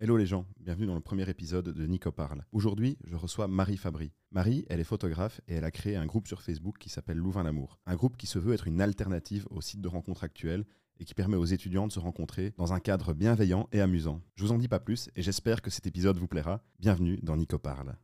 Hello les gens, bienvenue dans le premier épisode de Nico Parle. Aujourd'hui, je reçois Marie Fabry. Marie, elle est photographe et elle a créé un groupe sur Facebook qui s'appelle Louvain l'Amour. Un groupe qui se veut être une alternative au site de rencontres actuel et qui permet aux étudiants de se rencontrer dans un cadre bienveillant et amusant. Je vous en dis pas plus et j'espère que cet épisode vous plaira. Bienvenue dans Nico Parle.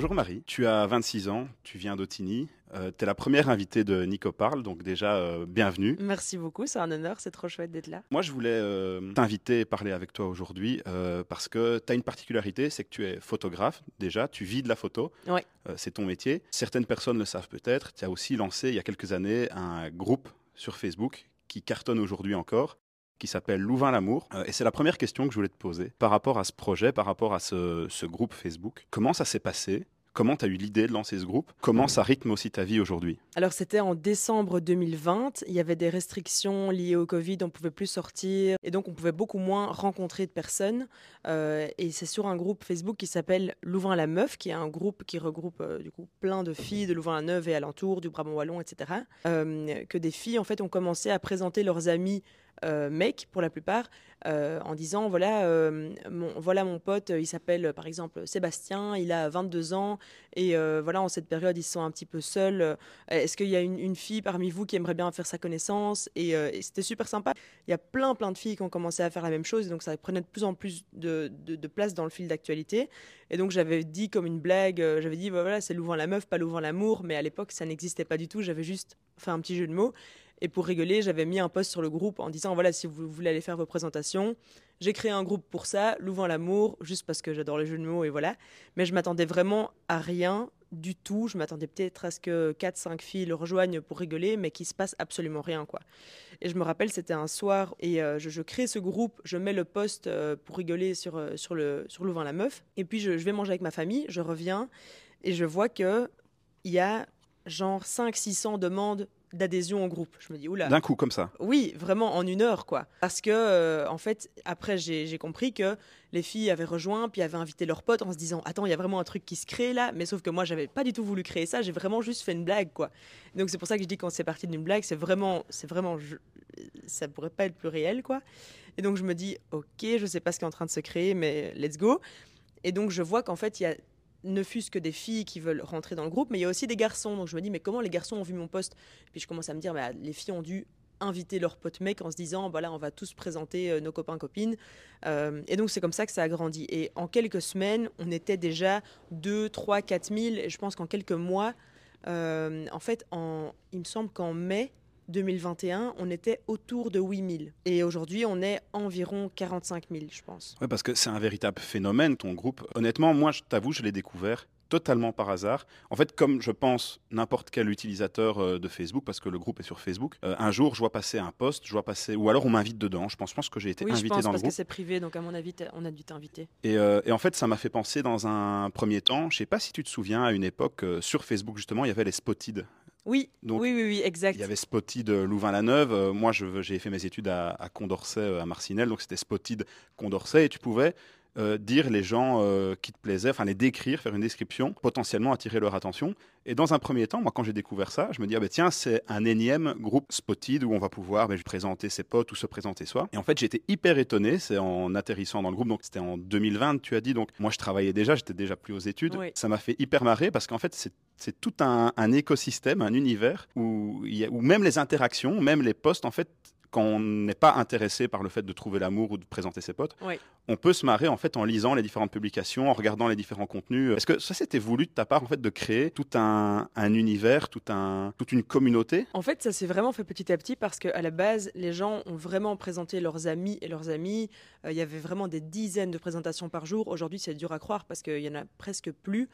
Bonjour Marie, tu as 26 ans, tu viens d'Otigny, euh, tu es la première invitée de Nico Parle, donc déjà euh, bienvenue. Merci beaucoup, c'est un honneur, c'est trop chouette d'être là. Moi je voulais euh, t'inviter et parler avec toi aujourd'hui parce que tu as une particularité, c'est que tu es photographe déjà, tu vis de la photo, Ouais. c'est ton métier. Certaines personnes le savent peut-être, tu as aussi lancé il y a quelques années un groupe sur Facebook qui cartonne aujourd'hui encore qui s'appelle Louvain l'amour. Euh, et c'est la première question que je voulais te poser par rapport à ce projet, par rapport à ce, ce groupe Facebook. Comment ça s'est passé? Comment tu as eu l'idée de lancer ce groupe? Comment ça rythme aussi ta vie aujourd'hui? Alors c'était en décembre 2020, il y avait des restrictions liées au Covid, on pouvait plus sortir et donc on pouvait beaucoup moins rencontrer de personnes. Euh, et c'est sur un groupe Facebook qui s'appelle Louvain la Meuf, qui est un groupe qui regroupe euh, du coup plein de filles de Louvain-la-Neuve et alentour, du Brabant Wallon, etc. que des filles en fait ont commencé à présenter leurs amis euh, mecs pour la plupart, euh, en disant voilà, euh, mon, voilà mon pote, il s'appelle euh, par exemple Sébastien, il a 22 ans et euh, voilà en cette période ils sont un petit peu seuls. Euh, Est-ce qu'il y a une, fille parmi vous qui aimerait bien faire sa connaissance Et, euh, c'était super sympa. Il y a plein plein de filles qui ont commencé à faire la même chose et donc ça prenait de plus en plus de, place dans le fil d'actualité. Et donc j'avais dit comme une blague, euh, j'avais dit bah, voilà c'est Louvain la meuf, pas Louvain l'amour, mais à l'époque ça n'existait pas du tout. J'avais juste fait un petit jeu de mots. Et pour rigoler, j'avais mis un post sur le groupe en disant voilà, si vous voulez aller faire vos présentations, j'ai créé un groupe pour ça, Louvain l'amour, juste parce que j'adore les jeux de mots et voilà. Mais je m'attendais vraiment à rien du tout. Je m'attendais peut-être à ce que 4-5 filles le rejoignent pour rigoler, mais qu'il se passe absolument rien, quoi. Et je me rappelle, c'était un soir et euh, je, crée ce groupe, je mets le post euh, pour rigoler sur, euh, sur, le, sur Louvain la meuf. Et puis je, je vais manger avec ma famille, je reviens et je vois que il y a genre 500-600 demandes d'adhésion au groupe. Je me dis, oula. D'un coup, comme ça. Oui, vraiment en une heure, quoi. Parce que, euh, en fait, après, j'ai compris que les filles avaient rejoint, puis avaient invité leurs potes en se disant, attends, il y a vraiment un truc qui se crée là. Mais sauf que moi, j'avais pas du tout voulu créer ça. J'ai vraiment juste fait une blague, quoi. Donc c'est pour ça que je dis quand c'est parti d'une blague, c'est vraiment, c'est vraiment, je- ça pourrait pas être plus réel, quoi. Et donc je me dis, ok, je sais pas ce qui est en train de se créer, mais let's go. Et donc je vois qu'en fait, il y a ne fût-ce que des filles qui veulent rentrer dans le groupe, mais il y a aussi des garçons. Donc je me dis, mais comment les garçons ont vu mon poste? Puis je commence à me dire, bah, les filles ont dû inviter leurs potes mecs en se disant, voilà, on va tous présenter euh, nos copains, copines. Euh, et donc c'est comme ça que ça a grandi. Et en quelques semaines, on était déjà 2, 3, 4 000. Et je pense qu'en quelques mois, euh, en fait, il me semble qu'en mai 2021, on était autour de 8 000. Et aujourd'hui, on est environ 45 000, je pense. Ouais, parce que c'est un véritable phénomène, ton groupe. Honnêtement, moi, je t'avoue, je l'ai découvert totalement par hasard. En fait, comme je pense n'importe quel utilisateur euh, de Facebook, parce que le groupe est sur Facebook, euh, un jour, je vois passer un post, je vois passer, ou alors on m'invite dedans. Je pense, je pense que j'ai été Oui, je invité pense, dans le parce que groupe. c'est privé, donc à mon avis, on a dû t'inviter. Et, euh, et en fait, ça m'a fait penser dans un premier temps, je sais pas si tu te souviens, à une époque, euh, sur Facebook justement, il y avait les Spotted. Oui, Donc, oui, oui, oui, exact. Il y avait Spotted Louvain-la-Neuve. Euh, moi, j'ai fait mes études à, à Condorcet, euh, à Marcinelle, donc c'était Spotted Condorcet. Et tu pouvais euh, dire les gens qui te plaisaient, enfin les décrire, faire une description, potentiellement attirer leur attention. Et dans un premier temps, moi, quand j'ai découvert ça, je me dis, ah ben tiens, c'est un énième groupe Spotted où on va pouvoir ben, présenter ses potes ou se présenter soi. Et en fait, j'étais hyper étonné, c'est en atterrissant dans le groupe, donc c'était en 2020, tu as dit. Donc moi, je travaillais déjà, j'étais déjà plus aux études. Oui. Ça m'a fait hyper marrer parce qu'en fait, c'est c'est tout un, un écosystème, un univers où, il y a, où même les interactions, même les posts, en fait, quand on n'est pas intéressé par le fait de trouver l'amour ou de présenter ses potes, Oui. on peut se marrer en fait en lisant les différentes publications, en regardant les différents contenus. Est-ce que ça c'était voulu de ta part en fait de créer tout un, un univers, tout un, toute une communauté? En fait, ça s'est vraiment fait petit à petit parce qu'à la base, les gens ont vraiment présenté leurs amis et leurs amis. Euh, Il y avait vraiment des dizaines de présentations par jour. Aujourd'hui, c'est dur à croire parce qu'il y en a presque plus.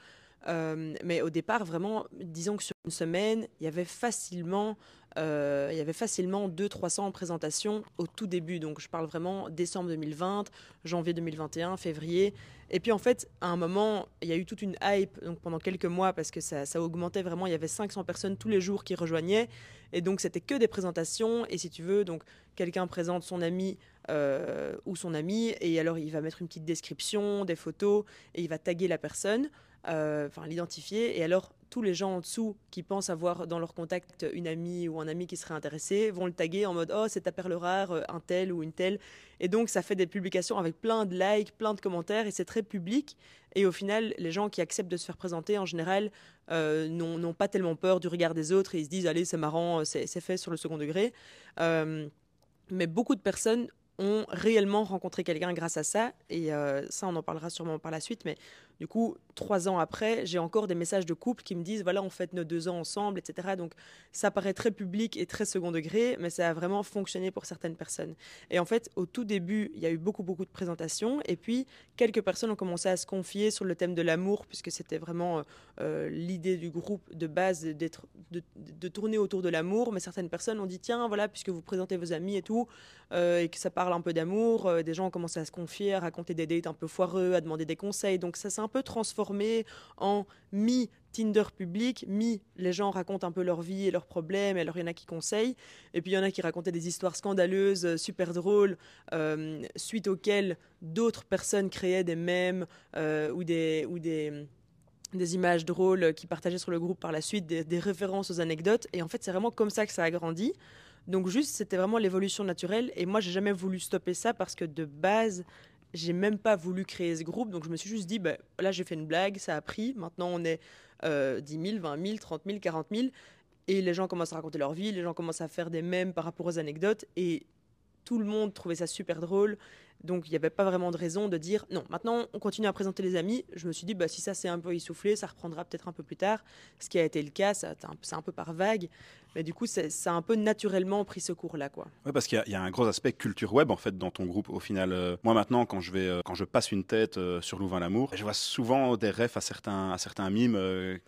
Euh, mais au départ, vraiment, disons que sur une semaine, il y avait facilement, euh, il y avait facilement 200-300 présentations au tout début. Donc, je parle vraiment décembre 2020, janvier 2021, février. Et puis, en fait, à un moment, il y a eu toute une hype donc pendant quelques mois parce que ça, augmentait vraiment. Il y avait 500 personnes tous les jours qui rejoignaient. Et donc, c'était que des présentations. Et si tu veux, donc, quelqu'un présente son ami euh, ou son ami. Et alors, il va mettre une petite description, des photos, et il va taguer la personne, enfin, l'identifier. Et alors, tous les gens en dessous qui pensent avoir dans leur contact une amie ou un ami qui serait intéressé vont le taguer en mode oh c'est ta perle rare, euh, un tel ou une telle. Et donc ça fait des publications avec plein de likes, plein de commentaires et c'est très public. Et au final, les gens qui acceptent de se faire présenter en général euh, n'ont pas tellement peur du regard des autres et ils se disent allez c'est marrant, c'est fait sur le second degré. Euh, mais beaucoup de personnes ont réellement rencontré quelqu'un grâce à ça. Et ça, on en parlera sûrement par la suite. Mais du coup, trois ans après, j'ai encore des messages de couple qui me disent voilà, on fête nos deux ans ensemble, etc. Donc ça paraît très public et très second degré, mais ça a vraiment fonctionné pour certaines personnes. Et en fait, au tout début, il y a eu beaucoup, beaucoup de présentations. Et puis, quelques personnes ont commencé à se confier sur le thème de l'amour, puisque c'était vraiment euh, l'idée du groupe de base de, tourner autour de l'amour. Mais certaines personnes ont dit tiens, voilà, puisque vous présentez vos amis et tout, euh, et que ça parle un peu d'amour, euh, des gens ont commencé à se confier, à raconter des dates un peu foireux, à demander des conseils. Donc ça, c'est un peu transformé en mi Tinder public, mi les gens racontent un peu leur vie et leurs problèmes, et alors il y en a qui conseillent, et puis il y en a qui racontaient des histoires scandaleuses, euh, super drôles, euh, suite auxquelles d'autres personnes créaient des mèmes euh, ou des... Ou des des images drôles qui partageaient sur le groupe par la suite, des, des références aux anecdotes. Et en fait, c'est vraiment comme ça que ça a grandi. Donc juste, c'était vraiment l'évolution naturelle. Et moi, j'ai jamais voulu stopper ça parce que de base, j'ai même pas voulu créer ce groupe, donc je me suis juste dit, bah, là j'ai fait une blague, ça a pris, maintenant on est euh, 10 000, 20 000, 30 000, 40 000, et les gens commencent à raconter leur vie, les gens commencent à faire des mèmes par rapport aux anecdotes, et tout le monde trouvait ça super drôle, donc il n'y avait pas vraiment de raison de dire, non, maintenant on continue à présenter les amis, je me suis dit, bah, si ça s'est un peu essoufflé, ça reprendra peut-être un peu plus tard, ce qui a été le cas, c'est un, un peu par vague, mais du coup, ça a un peu naturellement pris ce cours-là. Oui, parce qu'il y, a un gros aspect culture web en fait dans ton groupe. Au final, euh, moi maintenant, quand je vais, euh, quand je passe une tête euh, sur Louvain l'amour, je vois souvent des refs à certains, à certains mimes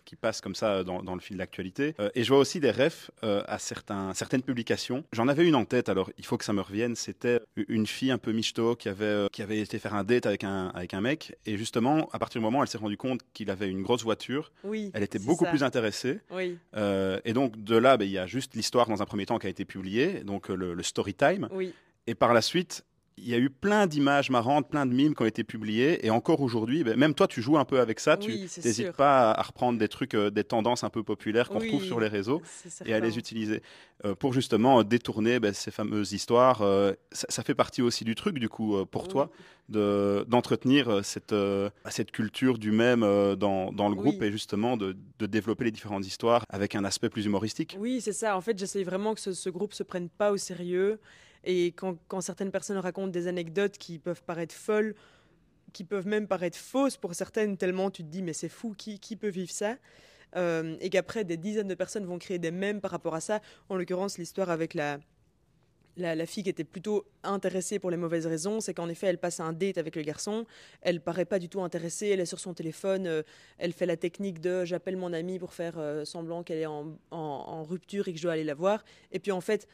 qui passent comme ça dans, dans le fil de l'actualité, et je vois aussi des refs à certains, certaines publications. J'en avais une en tête, alors il faut que ça me revienne. C'était une fille un peu michto qui avait, qui avait été faire un date avec un, avec un mec, et justement, à partir du moment où elle s'est rendue compte qu'il avait une grosse voiture, oui, elle était beaucoup plus intéressée. Oui. et donc de là, ben, il y a juste l'histoire dans un premier temps qui a été publiée, donc euh, le, story time. Oui. Et par la suite, il y a eu plein d'images marrantes, plein de mimes qui ont été publiés. Et encore aujourd'hui, ben, même toi, tu joues un peu avec ça. tu n'hésites pas à reprendre des trucs, euh, des tendances un peu populaires qu'on retrouve sur les réseaux et à les utiliser euh, pour justement détourner ben, ces fameuses histoires. ça, fait partie aussi du truc, du coup, pour toi, d'entretenir cette, cette culture du même dans, dans, le groupe et justement de, de, développer les différentes histoires avec un aspect plus humoristique. Oui, c'est ça. En fait, j'essaye vraiment que ce, ce groupe se prenne pas au sérieux. Et quand, certaines personnes racontent des anecdotes qui peuvent paraître folles, qui peuvent même paraître fausses pour certaines, tellement tu te dis mais c'est fou, qui, qui peut vivre ça? Euh, Et qu'après des dizaines de personnes vont créer des mèmes par rapport à ça. En l'occurrence, l'histoire avec la, la, fille qui était plutôt intéressée pour les mauvaises raisons, c'est qu'en effet, elle passe un date avec le garçon, elle paraît pas du tout intéressée, elle est sur son téléphone, euh, elle fait la technique de j'appelle mon amie pour faire euh, semblant qu'elle est en, en, rupture et que je dois aller la voir. Et puis en fait,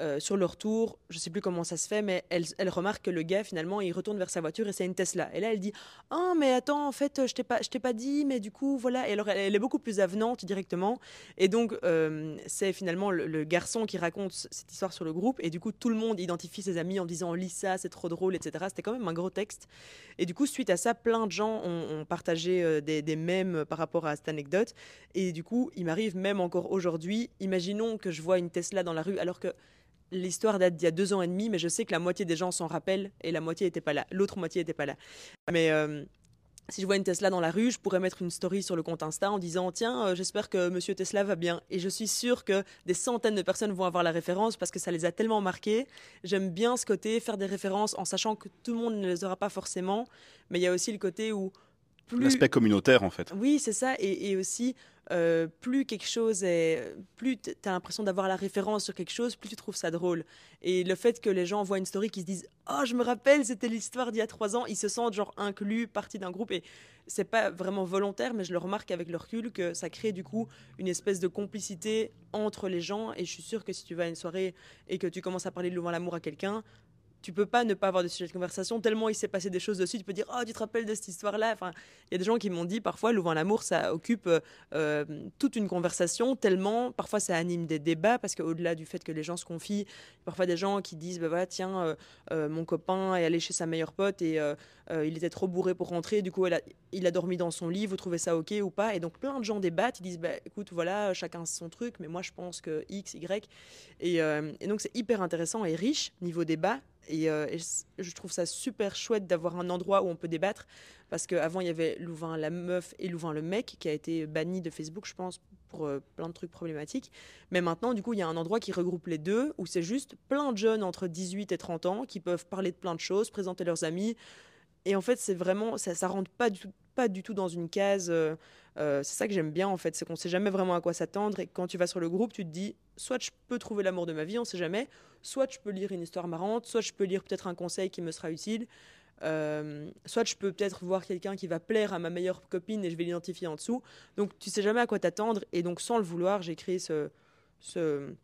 euh, sur leur tour, je sais plus comment ça se fait, mais elle, remarque que le gars, finalement, il retourne vers sa voiture et c'est une Tesla. Et là, elle dit Ah, mais attends, en fait, je t'ai pas, t'ai pas dit, mais du coup, voilà. Et alors, elle, est beaucoup plus avenante directement. Et donc, euh, c'est finalement le, garçon qui raconte cette histoire sur le groupe. Et du coup, tout le monde identifie ses amis en disant Lis ça, c'est trop drôle, etc. C'était quand même un gros texte. Et du coup, suite à ça, plein de gens ont, partagé euh, des, des mèmes par rapport à cette anecdote. Et du coup, il m'arrive même encore aujourd'hui, imaginons que je vois une Tesla dans la rue alors que l'histoire date d'il y a deux ans et demi, mais je sais que la moitié des gens s'en rappellent et la moitié n'était pas là. L'autre moitié n'était pas là. Mais euh, si je vois une Tesla dans la rue, je pourrais mettre une story sur le compte Insta en disant Tiens, euh, j'espère que monsieur Tesla va bien. Et je suis sûre que des centaines de personnes vont avoir la référence parce que ça les a tellement marqués. J'aime bien ce côté, faire des références en sachant que tout le monde ne les aura pas forcément. Mais il y a aussi le côté où. L'aspect communautaire, en fait. Oui, c'est ça. et aussi, euh, plus quelque chose est, plus tu as l'impression d'avoir la référence sur quelque chose, plus tu trouves ça drôle. Et le fait que les gens voient une story qui se disent Oh, je me rappelle, c'était l'histoire d'il y a trois ans, ils se sentent genre inclus, partie d'un groupe. Et c'est pas vraiment volontaire, mais je le remarque avec le recul que ça crée du coup une espèce de complicité entre les gens. Et je suis sûre que si tu vas à une soirée et que tu commences à parler de Louvain l'amour à quelqu'un, tu peux pas ne pas avoir de sujet de conversation tellement il s'est passé des choses dessus. Tu peux dire oh tu te rappelles de cette histoire-là? Enfin, il y a des gens qui m'ont dit parfois Louvain l'amour ça occupe euh, toute une conversation tellement parfois ça anime des débats parce qu'au-delà du fait que les gens se confient, parfois des gens qui disent bah voilà tiens euh, euh, mon copain est allé chez sa meilleure pote et il était trop bourré pour rentrer. Du coup il a dormi dans son lit. Vous trouvez ça ok ou pas? Et donc plein de gens débattent. Ils disent bah écoute voilà chacun son truc mais moi je pense que X Y et donc c'est hyper intéressant et riche niveau débat euh, et, je trouve ça super chouette d'avoir un endroit où on peut débattre. Parce qu'avant, il y avait Louvain la meuf et Louvain le mec, qui a été banni de Facebook, je pense, pour euh, plein de trucs problématiques. Mais maintenant, du coup, il y a un endroit qui regroupe les deux, où c'est juste plein de jeunes entre 18 et 30 ans qui peuvent parler de plein de choses, présenter leurs amis. Et en fait, c'est vraiment, ça, ça rentre pas du tout, pas du tout dans une case. Euh, c'est ça que j'aime bien, en fait, c'est qu'on sait jamais vraiment à quoi s'attendre. Et quand tu vas sur le groupe, tu te dis, soit je peux trouver l'amour de ma vie, on sait jamais, soit je peux lire une histoire marrante, soit je peux lire peut-être un conseil qui me sera utile, euh, soit je peux peut-être voir quelqu'un qui va plaire à ma meilleure copine et je vais l'identifier en dessous. Donc tu sais jamais à quoi t'attendre et donc sans le vouloir, j'ai créé ce, ce,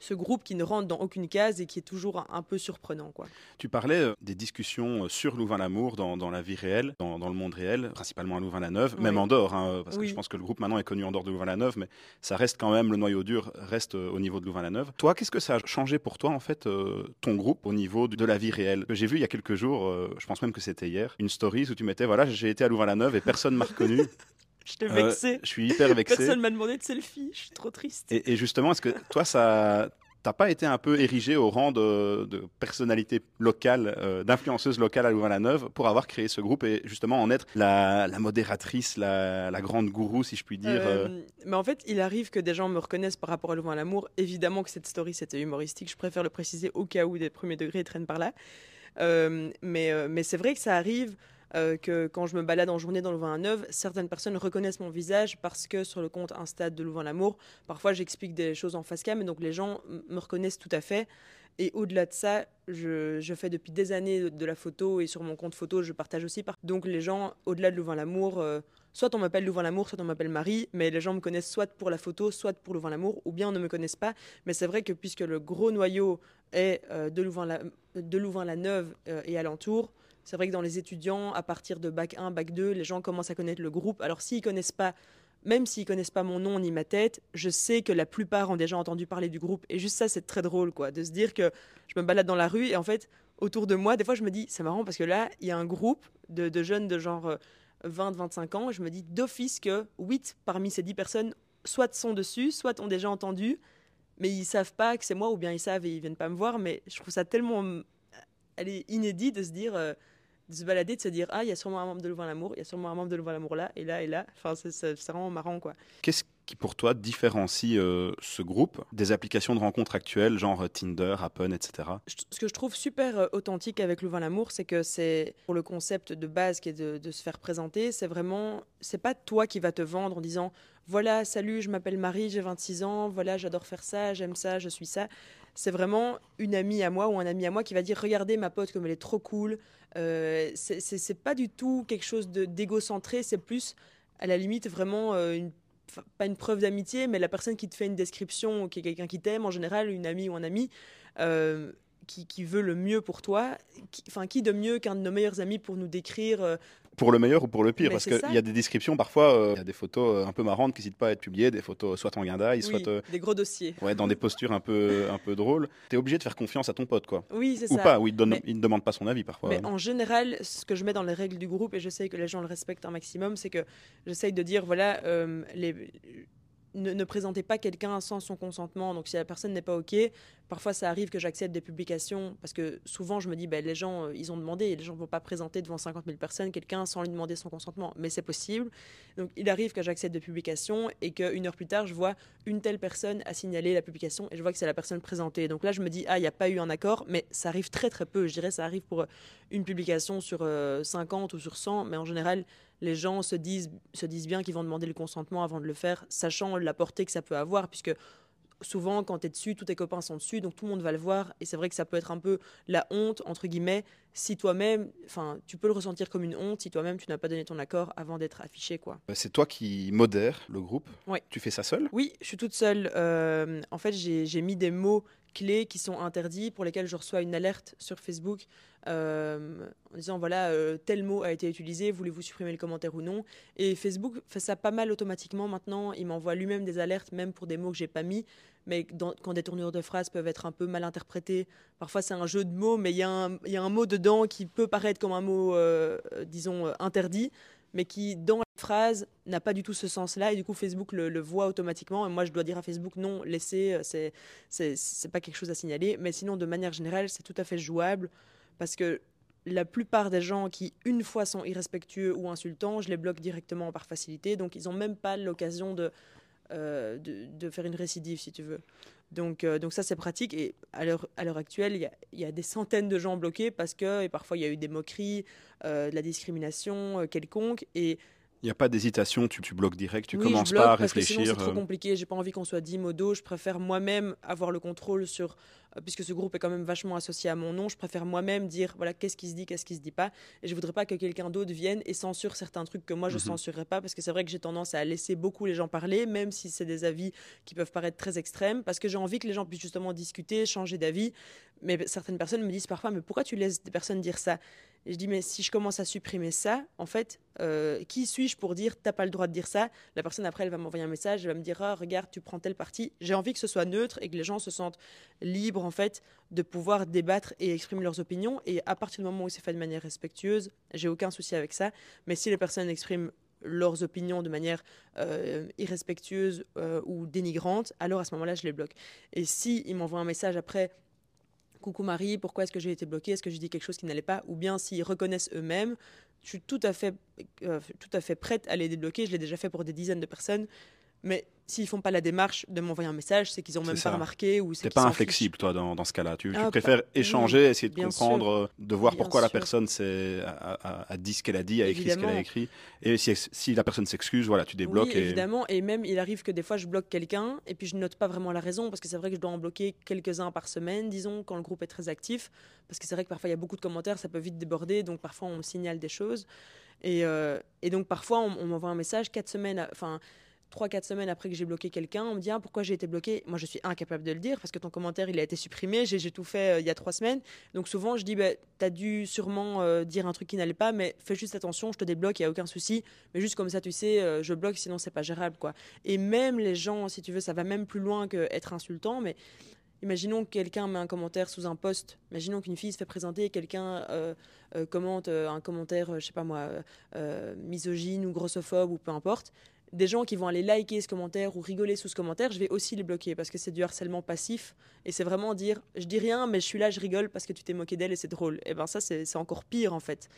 ce groupe qui ne rentre dans aucune case et qui est toujours un, peu surprenant. Quoi. Tu parlais euh, des discussions euh, sur Louvain-l'Amour dans, dans, la vie réelle, dans, dans, le monde réel, principalement à Louvain-la-Neuve, même en dehors, hein, parce que je pense que le groupe maintenant est connu en dehors de Louvain-la-Neuve, mais ça reste quand même, le noyau dur reste euh, au niveau de Louvain-la-Neuve. Toi, qu'est-ce que ça a changé pour toi, en fait, ton groupe au niveau de, la vie réelle? J'ai vu il y a quelques jours, je pense même que c'était hier, une story où tu mettais, voilà, j'ai été à Louvain-la-Neuve et personne m'a reconnu. Je t'ai vexé. je suis hyper vexé. Personne m'a demandé de selfie. Je suis trop triste. Et, et justement, est-ce que toi, ça, t'as pas été un peu érigé au rang de, personnalité locale, euh, d'influenceuse locale à Louvain-la-Neuve pour avoir créé ce groupe et justement en être la, modératrice, la, grande gourou, si je puis dire euh? Euh, Mais en fait, il arrive que des gens me reconnaissent par rapport à Louvain-l'amour. Évidemment que cette story, c'était humoristique. Je préfère le préciser au cas où des premiers degrés traînent par là. mais mais c'est vrai que ça arrive euh, que quand je me balade en journée dans Louvain-la-Neuve, certaines personnes reconnaissent mon visage parce que sur le compte Insta de Louvain-l'Amour, parfois j'explique des choses en face cam et donc les gens me reconnaissent tout à fait. Et au-delà de ça, je, fais depuis des années de, la photo et sur mon compte photo, je partage aussi. Donc les gens, au-delà de Louvain-l'Amour, euh, soit on m'appelle Louvain-l'Amour, soit on m'appelle Marie, mais les gens me connaissent soit pour la photo, soit pour Louvain-l'Amour, ou bien ne me connaissent pas. Mais c'est vrai que puisque le gros noyau est euh, de Louvain-la-Neuve et alentour, c'est vrai que dans les étudiants, à partir de bac 1, bac 2, les gens commencent à connaître le groupe. Alors s'ils connaissent pas, même s'ils connaissent pas mon nom ni ma tête, je sais que la plupart ont déjà entendu parler du groupe. Et juste ça, c'est très drôle, quoi, de se dire que je me balade dans la rue et en fait, autour de moi, des fois, je me dis, c'est marrant parce que là, il y a un groupe de, jeunes de genre 20-25 euh, ans. je me dis d'office que 8 parmi ces 10 personnes soit sont dessus, soit ont déjà entendu, mais ils savent pas que c'est moi ou bien ils savent et ils viennent pas me voir. Mais je trouve ça tellement elle est inédite de se dire euh, de se balader, de se dire ah il y a sûrement un membre de Louvain l'amour, il y a sûrement un membre de Louvain l'amour là et là et là. Enfin c'est vraiment marrant quoi. Qu'est-ce qui pour toi différencie euh, ce groupe des applications de rencontres actuelles, genre euh, Tinder, Appen, etc. Ce que je trouve super authentique avec Louvain l'amour, c'est que c'est pour le concept de base qui est de, de se faire présenter, c'est vraiment c'est pas toi qui vas te vendre en disant voilà salut je m'appelle Marie, j'ai 26 ans, voilà j'adore faire ça, j'aime ça, je suis ça c'est vraiment une amie à moi ou un ami à moi qui va dire regardez ma pote comme elle est trop cool. Euh, c'est pas du tout quelque chose d'égocentré, c'est plus à la limite vraiment euh, pas une preuve d'amitié, mais la personne qui te fait une description, qui est quelqu'un qui t'aime en général, une amie ou un ami. Euh, qui, veut le mieux pour toi, enfin qui de mieux qu'un de nos meilleurs amis pour nous décrire euh, pour le meilleur ou pour le pire, parce qu'il y a des descriptions parfois, euh, il y a des photos euh, un peu marrantes qui n'hésitent pas à être publiées, des photos soit en guindaille, soit des gros dossiers, ouais, dans des postures un peu un peu drôles. es obligé de faire confiance à ton pote, quoi. Oui, c'est ça. Ou pas, ou il, ne demande pas son avis parfois. Mais en général, ce que je mets dans les règles du groupe et je sais que les gens le respectent un maximum, c'est que j'essaye de dire voilà les ne, présentez pas quelqu'un sans son consentement. Donc, si la personne n'est pas OK, parfois ça arrive que j'accepte des publications parce que souvent je me dis, ben, les gens, euh, ils ont demandé et les gens ne vont pas présenter devant 50 000 personnes quelqu'un sans lui demander son consentement. Mais c'est possible. Donc, il arrive que j'accepte des publications et qu'une heure plus tard, je vois une telle personne a signalé la publication et je vois que c'est la personne présentée. Donc là, je me dis, ah, il n'y a pas eu un accord, mais ça arrive très très peu. Je dirais, ça arrive pour une publication sur 50 euh, ou sur 100, mais en général, les gens se disent, se disent bien qu'ils vont demander le consentement avant de le faire, sachant la portée que ça peut avoir, puisque souvent, quand tu es dessus, tous tes copains sont dessus, donc tout le monde va le voir. Et c'est vrai que ça peut être un peu la honte, entre guillemets, si toi-même, enfin, tu peux le ressentir comme une honte si toi-même tu n'as pas donné ton accord avant d'être affiché, quoi. Euh, c'est toi qui modère le groupe? Oui. Tu fais ça seul Oui, je suis toute seule. Euh, en fait, j'ai mis des mots clés qui sont interdits, pour lesquels je reçois une alerte sur Facebook euh, en disant voilà, euh, tel mot a été utilisé, voulez-vous supprimer le commentaire ou non? Et Facebook fait ça pas mal automatiquement maintenant. Il m'envoie lui-même des alertes, même pour des mots que j'ai pas mis. Mais quand des tournures de phrases peuvent être un peu mal interprétées, parfois c'est un jeu de mots, mais il y, a un mot dedans qui peut paraître comme un mot, euh, disons, interdit mais qui, dans la phrase, n'a pas du tout ce sens-là. Et du coup, Facebook le, voit automatiquement. Et moi, je dois dire à Facebook, non, laissez, euh, c'est, c'est, pas quelque chose à signaler. Mais sinon, de manière générale, c'est tout à fait jouable parce que la plupart des gens qui, une fois, sont irrespectueux ou insultants, je les bloque directement par facilité. Donc, ils n'ont même pas l'occasion de, euh, de, faire une récidive, si tu veux. Donc, euh, donc ça, c'est pratique. Et à l'heure, actuelle, il y, a, des centaines de gens bloqués parce que, et parfois, il y a eu des moqueries, euh, de la discrimination quelconque. Et n'y a pas d'hésitation, tu, tu, bloques direct, tu commences pas à réfléchir. c'est trop compliqué, j'ai pas envie qu'on soit dit modo, je préfère moi-même avoir le contrôle sur, puisque ce groupe est quand même vachement associé à mon nom, je préfère moi-même dire voilà qu'est-ce qui se dit, qu'est-ce qui se dit pas, et je voudrais pas que quelqu'un d'autre vienne et censure certains trucs que moi je ne mhm. censurerai pas, parce que c'est vrai que j'ai tendance à laisser beaucoup les gens parler, même si c'est des avis qui peuvent paraître très extrêmes, parce que j'ai envie que les gens puissent justement discuter, changer d'avis, mais certaines personnes me disent parfois mais pourquoi tu laisses des personnes dire ça? Je dis, mais si je commence à supprimer ça, en fait, euh, qui suis-je pour dire, t'as pas le droit de dire ça? La personne, après, elle va m'envoyer un message, elle va me dire, ah, regarde, tu prends telle partie. J'ai envie que ce soit neutre et que les gens se sentent libres, en fait, de pouvoir débattre et exprimer leurs opinions. Et à partir du moment où c'est fait de manière respectueuse, j'ai aucun souci avec ça. Mais si les personnes expriment leurs opinions de manière euh, irrespectueuse euh, ou dénigrante, alors à ce moment-là, je les bloque. Et si ils m'envoient un message après coucou Marie, pourquoi est-ce que j'ai été bloquée? Est-ce que j'ai dit quelque chose qui n'allait pas? Ou bien s'ils reconnaissent eux-mêmes, je suis tout à fait, euh, tout à fait prête à les débloquer. Je l'ai déjà fait pour des dizaines de personnes. Mais s'ils font pas la démarche de m'envoyer un message, c'est qu'ils ont même pas remarqué ou c'est pas inflexible toi dans, dans ce cas-là. Tu, ah, préfères échanger, essayer de comprendre, euh, de voir pourquoi la personne a, dit ce qu'elle a dit, a écrit ce qu'elle a écrit. Et si, si la personne s'excuse, voilà, tu débloques. Oui, évidemment. Et même il arrive que des fois je bloque quelqu'un et puis je note pas vraiment la raison parce que c'est vrai que je dois en bloquer quelques-uns par semaine, disons, quand le groupe est très actif. Parce que c'est vrai que parfois il y a beaucoup de commentaires, ça peut vite déborder, donc parfois on me signale des choses. Et, euh, et donc parfois on, on m'envoie un message quatre semaines, enfin 3-4 semaines après que j'ai bloqué quelqu'un, on me dit ah, pourquoi j'ai été bloqué? Moi, je suis incapable de le dire parce que ton commentaire, il a été supprimé, j'ai tout fait euh, il y a 3 semaines. Donc souvent, je dis bah, tu as dû sûrement euh, dire un truc qui n'allait pas, mais fais juste attention, je te débloque, il n'y a aucun souci. Mais juste comme ça, tu sais, euh, je bloque, sinon c'est pas gérable. quoi. Et même les gens, si tu veux, ça va même plus loin qu'être insultant, mais Imaginons que quelqu'un met un commentaire sous un post. Imaginons qu'une fille se fait présenter et quelqu'un commente un commentaire, je sais pas moi, misogyne ou grossophobe ou peu importe des gens qui vont aller liker ce commentaire ou rigoler sous ce commentaire, je vais aussi les bloquer parce que c'est du harcèlement passif et c'est vraiment dire je dis rien mais je suis là, je rigole parce que tu t'es moqué d'elle et c'est drôle. Et ben ça c'est encore pire en fait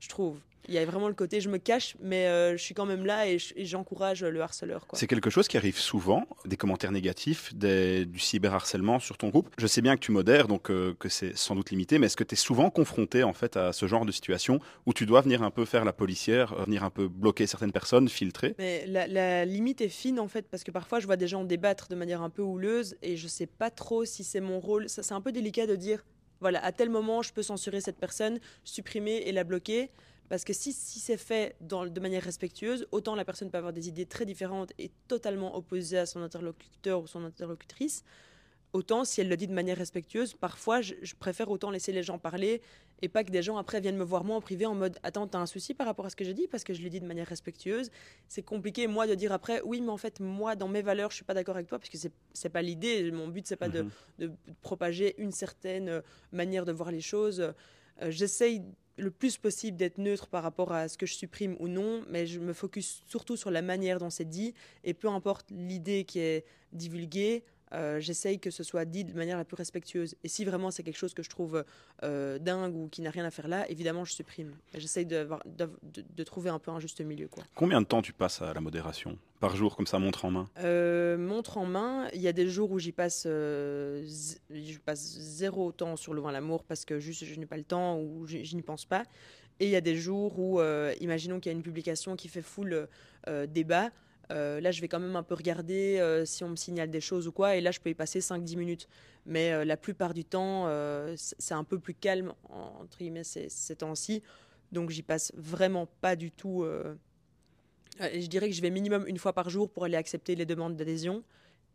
je trouve. Il y a vraiment le côté je me cache, mais euh, je suis quand même là et j'encourage le harceleur. C'est quelque chose qui arrive souvent, des commentaires négatifs, du cyberharcèlement sur ton groupe. Je sais bien que tu modères, donc euh, que c'est sans doute limité, mais est-ce que tu es souvent confronté en fait à ce genre de situation où tu dois venir un peu faire la policière, euh, venir un peu bloquer certaines personnes, filtrer? Mais la, la, limite est fine en fait, parce que parfois je vois des gens débattre de manière un peu houleuse et je sais pas trop si c'est mon rôle. C'est un peu délicat de dire voilà, à tel moment, je peux censurer cette personne, supprimer et la bloquer. Parce que si, si c'est fait de manière respectueuse, autant la personne peut avoir des idées très différentes et totalement opposées à son interlocuteur ou son interlocutrice, autant si elle le dit de manière respectueuse, parfois je, préfère autant laisser les gens parler et pas que des gens après viennent me voir moi en privé en mode attends t'as un souci par rapport à ce que j'ai dit parce que je l'ai dit de manière respectueuse. C'est compliqué moi de dire après oui mais en fait moi dans mes valeurs je suis pas d'accord avec toi parce que c'est c'est pas l'idée. Mon but c'est pas de, mhm. propager une certaine euh, manière de voir les choses. Euh, j'essaye le plus possible d'être neutre par rapport à ce que je supprime ou non, mais je me focus surtout sur la manière dont c'est dit, et peu importe l'idée qui est divulguée, euh, j'essaye que ce soit dit de manière la plus respectueuse. Et si vraiment c'est quelque chose que je trouve euh, dingue ou qui n'a rien à faire là, évidemment, je supprime. J'essaye de, de, de, trouver un peu un juste milieu. Quoi. Combien de temps tu passes à la modération? Par jour, comme ça, montre en main? Euh, Montre en main, il y a des jours où j'y passe, je passe zéro temps sur le vin l'amour parce que juste je n'ai pas le temps ou je, n'y pense pas. Et il y a des jours où, imaginons qu'il y a une publication qui fait full débat. Euh, là, je vais quand même un peu regarder euh, si on me signale des choses ou quoi, et là, je peux y passer 5-10 minutes. Mais euh, la plupart du temps, c'est un peu plus calme, entre guillemets, ces, ces temps-ci. Donc, j'y passe vraiment pas du tout. je dirais que je vais minimum une fois par jour pour aller accepter les demandes d'adhésion.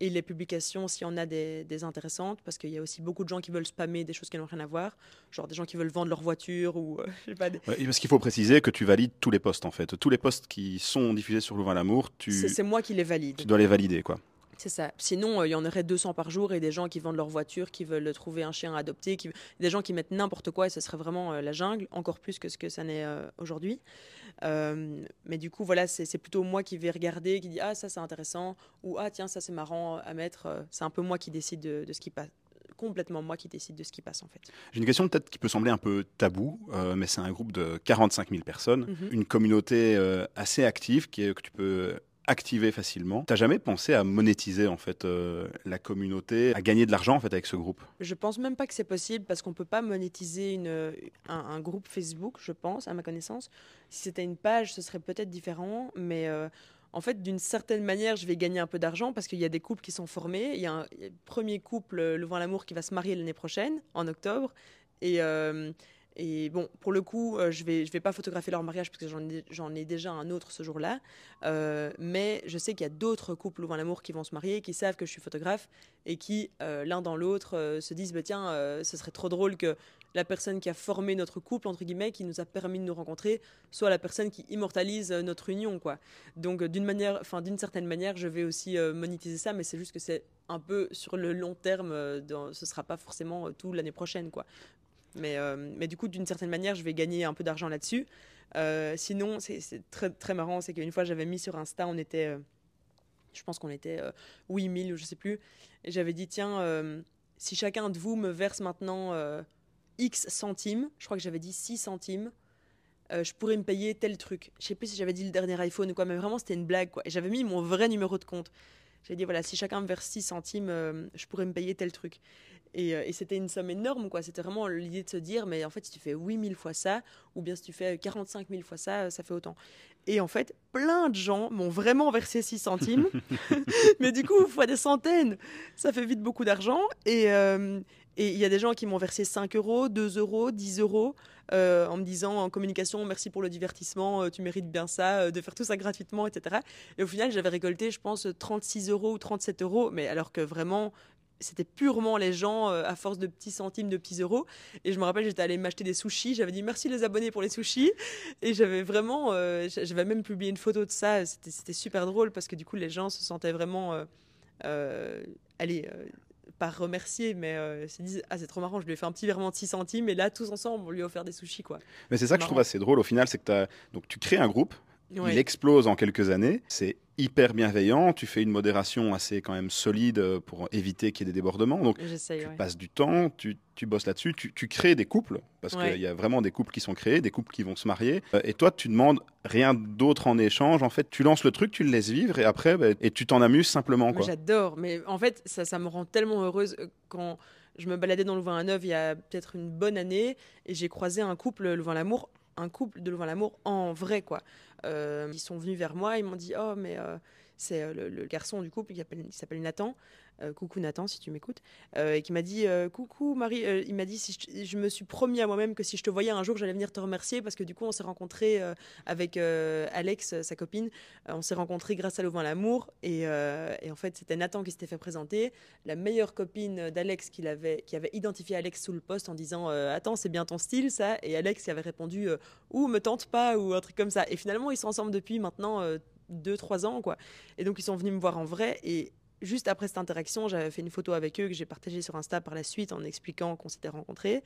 Et les publications s'il y en a des, des intéressantes, parce qu'il y a aussi beaucoup de gens qui veulent spammer des choses qui n'ont rien à voir, genre des gens qui veulent vendre leur voiture ou euh, je sais pas. Des... Ouais, parce qu'il faut préciser que tu valides tous les posts en fait. Tous les posts qui sont diffusés sur Louvain l'Amour, tu, C'est moi qui les valide. tu dois les valider quoi. C'est ça. Sinon, euh, il y en aurait 200 par jour et des gens qui vendent leur voiture, qui veulent trouver un chien à adopter, qui... des gens qui mettent n'importe quoi et ce serait vraiment euh, la jungle, encore plus que ce que ça n'est euh, aujourd'hui. Mais du coup, voilà, c'est plutôt moi qui vais regarder, qui dit ah ça c'est intéressant ou ah tiens ça c'est marrant à mettre. C'est un peu moi qui décide de, de ce qui passe, complètement moi qui décide de ce qui passe en fait. J'ai une question peut-être qui peut sembler un peu tabou, euh, mais c'est un groupe de 45 000 personnes, Mhm. une communauté euh, assez active qui est, que tu peux activer facilement. T'as jamais pensé à monétiser en fait euh, la communauté, à gagner de l'argent en fait avec ce groupe? Je pense même pas que c'est possible parce qu'on peut pas monétiser une, un, groupe Facebook, je pense, à ma connaissance. Si c'était une page, ce serait peut-être différent, mais euh, en fait, d'une certaine manière, je vais gagner un peu d'argent parce qu'il y a des couples qui sont formés. Il y a un premier couple, euh, Le Vent l'Amour, qui va se marier l'année prochaine, en octobre. Et, et bon, pour le coup, euh, je vais, je vais pas photographier leur mariage parce que j'en ai, ai déjà un autre ce jour-là. Euh, mais je sais qu'il y a d'autres couples Louvain l'amour qui vont se marier, qui savent que je suis photographe et qui, euh, l'un dans l'autre, se disent bah, tiens, ce serait trop drôle que la personne qui a formé notre couple, entre guillemets, qui nous a permis de nous rencontrer, soit la personne qui immortalise notre union. quoi. Donc, d'une d'une certaine manière, je vais aussi monétiser ça, mais c'est juste que c'est un peu sur le long terme, dans, ce sera pas forcément tout l'année prochaine. quoi. Mais, euh, mais du coup, d'une certaine manière, je vais gagner un peu d'argent là-dessus. Euh, sinon, c'est très, très marrant, c'est qu'une fois, j'avais mis sur Insta, on était, euh, je pense qu'on était euh, 8000 ou je sais plus, et j'avais dit, tiens, si chacun de vous me verse maintenant X centimes, je crois que j'avais dit 6 centimes, je pourrais me payer tel truc. Je sais plus si j'avais dit le dernier iPhone ou quoi, mais vraiment, c'était une blague, quoi. Et j'avais mis mon vrai numéro de compte. J'ai dit, voilà, si chacun me verse 6 centimes, je pourrais me payer tel truc. Et, euh, et c'était une somme énorme, quoi. C'était vraiment l'idée de se dire, mais en fait, si tu fais 8000 fois ça, ou bien si tu fais 45 000 fois ça, ça fait autant. Et en fait, plein de gens m'ont vraiment versé 6 centimes. mais du coup, fois des centaines, ça fait vite beaucoup d'argent. Et euh, et il y a des gens qui m'ont versé 5 euros, 2 euros, 10 euros, euh, en me disant en communication, merci pour le divertissement, euh, tu mérites bien ça, euh, de faire tout ça gratuitement, etc. Et au final, j'avais récolté, je pense, 36 euros ou 37 euros, mais alors que vraiment, c'était purement les gens euh, à force de petits centimes, de petits euros. Et je me rappelle, j'étais allée m'acheter des sushis. J'avais dit merci les abonnés pour les sushis. Et j'avais vraiment, euh, j'avais même publié une photo de ça. C'était super drôle parce que du coup, les gens se sentaient vraiment, euh, euh, allez, pas remerciés, mais euh, se disent ah c'est trop marrant, je lui ai fait un petit virement de 6 centimes. Et là, tous ensemble, on lui a offert des sushis quoi. Mais c'est ça que je trouve assez drôle au final, c'est que t'as- donc tu crées un groupe, Ouais. il explose en quelques années, c'est hyper bienveillant, tu fais une modération assez quand même solide euh, pour éviter qu'il y ait des débordements. Donc tu ouais. passes du temps, tu, tu bosses là-dessus, tu, tu crées des couples, parce Ouais. qu'il y a vraiment des couples qui sont créés, des couples qui vont se marier, Euh, et toi tu demandes rien d'autre en échange, en fait tu lances le truc, tu le laisses vivre, et après, bah, et tu t'en amuses simplement. J'adore, mais en fait, ça, ça me rend tellement heureuse euh, quand je me baladais dans Louvain-la-Neuve il y a peut-être une bonne année et j'ai croisé un couple Louvain-l'Amour, un couple de Louvain-l'Amour en vrai, quoi. Euh, ils sont venus vers moi, ils m'ont dit Oh, mais euh, c'est euh, le, garçon du couple, il s'appelle- Nathan. Euh, coucou Nathan, si tu m'écoutes. Euh, et qui m'a dit Coucou Marie, il m'a dit si je, me suis promis à moi-même que si je te voyais un jour, j'allais venir te remercier parce que du coup, on s'est rencontrés avec Alex, sa copine. On s'est rencontrés grâce à Louvain l'amour et, en fait c'était Nathan qui s'était fait présenter, la meilleure copine d'Alex qui, l'avait- qui avait identifié Alex sous le poste en disant attends c'est bien ton style ça et Alex avait répondu ou me tente pas ou un truc comme ça et finalement ils sont ensemble depuis maintenant 2-3 ans quoi et donc ils sont venus me voir en vrai et juste après cette interaction j'avais fait une photo avec eux que j'ai partagée sur Insta par la suite en expliquant qu'on s'était rencontrés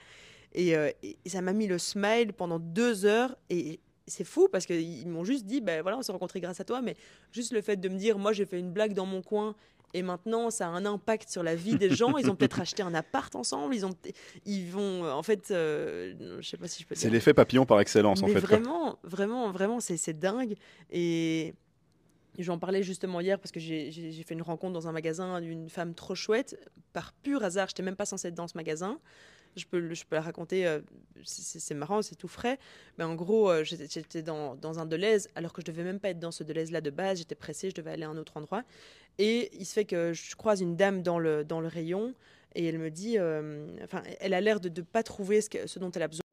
et, euh, et ça m'a mis le smile pendant deux heures et c'est fou parce qu'ils m'ont juste dit, ben voilà, on s'est rencontrés grâce à toi, mais juste le fait de me dire, moi j'ai fait une blague dans mon coin et maintenant ça a un impact sur la vie des gens. Ils ont peut-être acheté un appart ensemble, ils ont, ils vont, en fait, euh, je sais pas si je peux C'est l'effet papillon par excellence en fait. quoi. vraiment, vraiment, vraiment, c'est c'est dingue. Et j'en parlais justement hier parce que j'ai fait une rencontre dans un magasin d'une femme trop chouette. Par pur hasard, je n'étais même pas censée être dans ce magasin. Je peux, je peux la raconter, euh, c'est- marrant, c'est tout frais. Mais en gros, euh, j'étais dans, dans un Deleuze, alors que je devais même pas être dans ce Deleuze-là de base. J'étais pressée, je devais aller à un autre endroit. Et il se fait que je croise une dame dans le, dans le rayon et elle me dit, euh, enfin, elle a l'air de ne pas trouver ce, dont elle a besoin.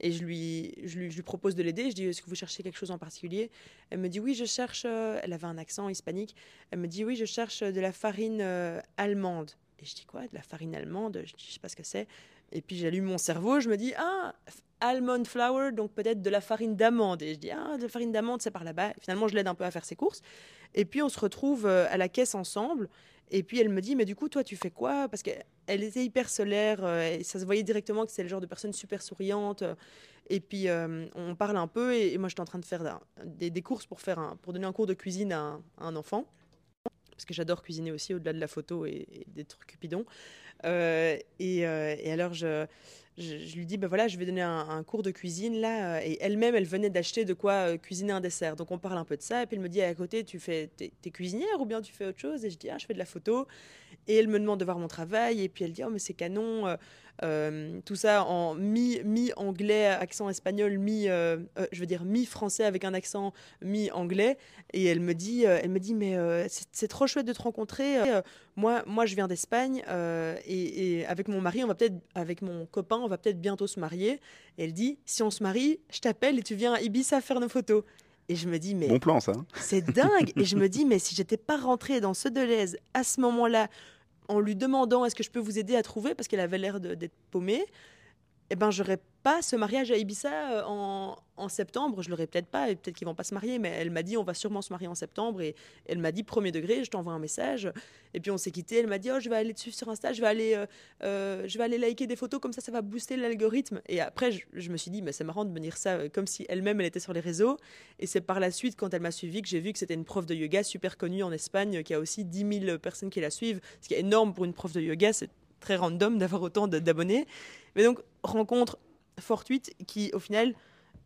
et je lui, propose de l'aider. Je dis Est-ce que vous cherchez quelque chose en particulier? Elle me dit Oui, je cherche. euh, elle avait un accent hispanique. Elle me dit Oui, je cherche de la farine euh, allemande. Et je dis Quoi? De la farine allemande? Je dis sais pas ce que c'est. Et puis j'allume mon cerveau, je me dis Ah, almond flour, donc peut-être de la farine d'amande. Et je dis Ah, de la farine d'amande, c'est par là-bas. Finalement, je l'aide un peu à faire ses courses. Et puis on se retrouve à la caisse ensemble. Et puis elle me dit, mais du coup, toi, tu fais quoi? Parce qu'elle était hyper solaire, euh, ça se voyait directement que c'est le genre de personne super souriante. euh, Et puis euh, on parle un peu, et, et moi, j'étais en train de faire des, des courses pour, faire pour donner un cours de cuisine à un, enfant. Parce que j'adore cuisiner aussi, au-delà de la photo et, des trucs cupidons. Et alors, je, je, lui dis, ben voilà, je vais donner un, cours de cuisine là. euh, Et elle-même, elle venait d'acheter de quoi euh, cuisiner un dessert. Donc on parle un peu de ça. Et puis elle me dit, à côté, tu fais, t'es, t'es cuisinière ou bien tu fais autre chose? Et je dis, ah, je fais de la photo. Et elle me demande de voir mon travail. Et puis elle dit, oh, mais c'est canon. Euh, tout ça en mi, mi-anglais, accent espagnol, mi, euh, euh, je veux dire mi-français avec un accent mi-anglais. Et elle me dit, elle me dit mais c'est trop chouette de te rencontrer. Moi, moi, je viens d'Espagne et, et avec mon mari, on va peut-être, avec mon copain, on va peut-être bientôt se marier. Et elle dit, si on se marie, je t'appelle et tu viens à Ibiza faire nos photos. Et je me dis, mais Bon plan, ça. hein. c'est dingue. Et je me dis, mais si j'étais pas rentrée dans ce Deleuze à ce moment-là, en lui demandant est-ce que je peux vous aider à trouver, parce qu'elle avait l'air d'être paumée, eh ben, j'aurais pas ce mariage à Ibiza euh, en, septembre. Je l'aurais peut-être pas, peut-être qu'ils vont pas se marier, mais elle m'a dit on va sûrement se marier en septembre. Et elle m'a dit premier degré, je t'envoie un message. Et puis on s'est quitté. Elle m'a dit oh, je vais aller suivre sur Insta, je vais aller, euh, euh, je vais aller liker des photos, comme ça, ça va booster l'algorithme. Et après, je, je me suis dit, mais c'est marrant de me dire ça comme si elle-même elle était sur les réseaux. Et c'est par la suite, quand elle m'a suivi, que j'ai vu que c'était une prof de yoga super connue en Espagne, qui a aussi 10 000 personnes qui la suivent, ce qui est énorme pour une prof de yoga. C'est très random d'avoir autant d'abonnés. Mais donc, rencontre fortuite qui, au final,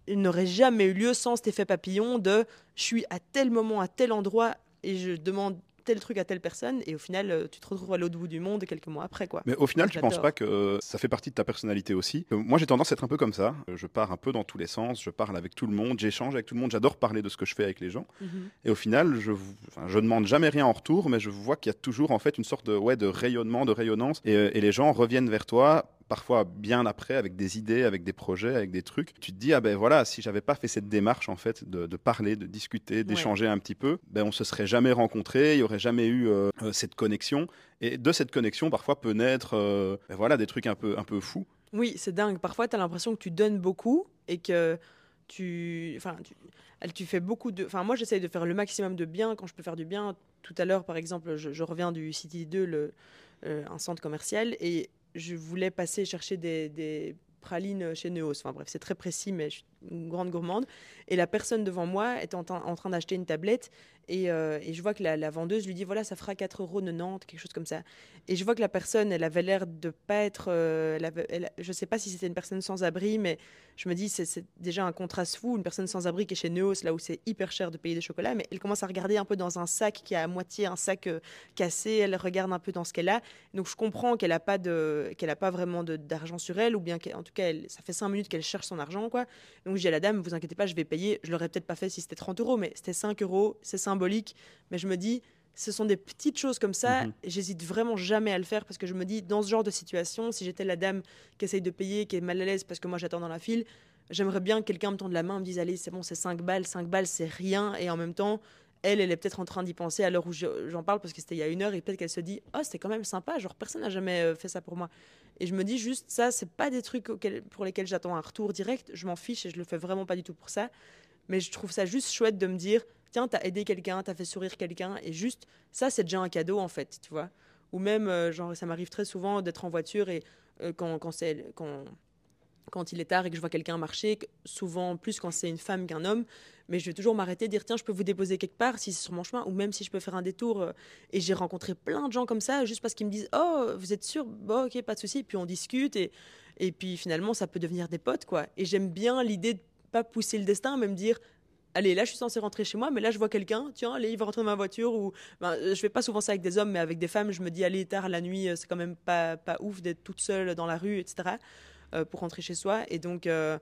n'aurait jamais eu lieu sans cet effet papillon de je suis à tel moment, à tel endroit, et je demande tel truc à telle personne, et au final, euh, tu te retrouves à l'autre bout du monde quelques mois après. quoi. Mais au final, tu penses J'adore. pas que euh, ça fait partie de ta personnalité aussi? Euh, Moi, j'ai tendance à être un peu comme ça. Je pars un peu dans tous les sens. Je parle avec tout le monde. J'échange avec tout le monde. J'adore parler de ce que je fais avec les gens. Et au final, je, enfin, je demande jamais rien en retour, mais je vois qu'il y a toujours en fait une sorte de, ouais, de rayonnement, de rayonnance, et, et les gens reviennent vers toi. Parfois bien après, avec des idées, avec des projets, avec des trucs. Tu te dis, ah ben voilà, si j'avais pas fait cette démarche en fait de, de parler, de discuter, d'échanger un petit peu, ben on se serait jamais rencontrés, il y aurait jamais eu euh, euh, cette connexion. Et de cette connexion, parfois peut naître euh, ben voilà, des trucs un peu, un peu fous. Oui, c'est dingue. Parfois, tu as l'impression que tu donnes beaucoup et que tu. Enfin, tu, fais beaucoup de. Enfin, moi, j'essaye de faire le maximum de bien quand je peux faire du bien. Tout à l'heure, par exemple, je, je reviens du City 2, le, euh, un centre commercial, et je voulais passer chercher des, pralines chez Neos. Enfin, bref, c'est très précis, mais je grande gourmande. Et la personne devant moi est en, train- d'acheter une tablette. Et, euh, et je vois que la, vendeuse lui dit voilà, ça fera 4,90 euros, quelque chose comme ça. Et je vois que la personne, elle avait l'air de pas être. euh, elle avait- je sais pas si c'était une personne sans abri, mais je me dis c'est déjà un contraste fou. Une personne sans abri qui est chez Neos, là où c'est hyper cher de payer des chocolats, mais elle commence à regarder un peu dans un sac qui est à moitié un sac euh, cassé. Elle regarde un peu dans ce qu'elle a. Donc je comprends qu'elle a pas a pas vraiment d'argent sur elle, ou bien qu'en tout cas, ça fait cinq minutes qu'elle cherche son argent, quoi. Donc je dis à la dame, vous inquiétez pas, je vais payer. Je l'aurais peut-être pas fait si c'était 30 euros, mais c'était 5 euros, c'est symbolique. Mais je me dis, ce sont des petites choses comme ça. Et J'hésite vraiment jamais à le faire parce que je me dis, dans ce genre de situation, si j'étais la dame qui essaye de payer, qui est mal à l'aise parce que moi j'attends dans la file, j'aimerais bien que quelqu'un me tende la main, me dise, allez, c'est bon, c'est 5 balles, 5 balles, c'est rien. Et en même temps, elle, elle est peut-être en train d'y penser à l'heure où je- j'en parle parce que c'était il y a une heure et peut-être qu'elle se dit, oh, c'était quand même sympa, genre personne n'a jamais euh, fait ça pour moi. Et je me dis juste, ça, c'est pas des trucs pour lesquels j'attends un retour direct, je m'en fiche et je le fais vraiment pas du tout pour ça. Mais je trouve ça juste chouette de me dire, tiens, t'as aidé quelqu'un, t'as fait sourire quelqu'un, et juste, ça, c'est déjà un cadeau, en fait, tu vois. Ou même, euh, genre, ça m'arrive très souvent d'être en voiture et euh, quand, quand, c'est, quand, quand il est tard et que je vois quelqu'un marcher, souvent plus quand c'est une femme qu'un homme, mais je vais toujours m'arrêter, dire tiens, je peux vous déposer quelque part si c'est sur mon chemin, ou même si je peux faire un détour. euh, Et j'ai rencontré plein de gens comme ça, juste parce qu'ils me disent oh, vous êtes sûr? Bon, ok, pas de souci. Puis on discute et, et puis finalement, ça peut devenir des potes, quoi. Et j'aime bien l'idée de pas pousser le destin, mais me dire allez, là, je suis censée rentrer chez moi, mais là, je vois quelqu'un, tiens, allez, il va rentrer dans ma voiture. Ou ben, je fais pas souvent ça avec des hommes, mais avec des femmes, je me dis allez, tard la nuit, euh, c'est quand même pas, pas ouf d'être toute seule dans la rue, etc. euh, pour rentrer chez soi. Et donc, euh,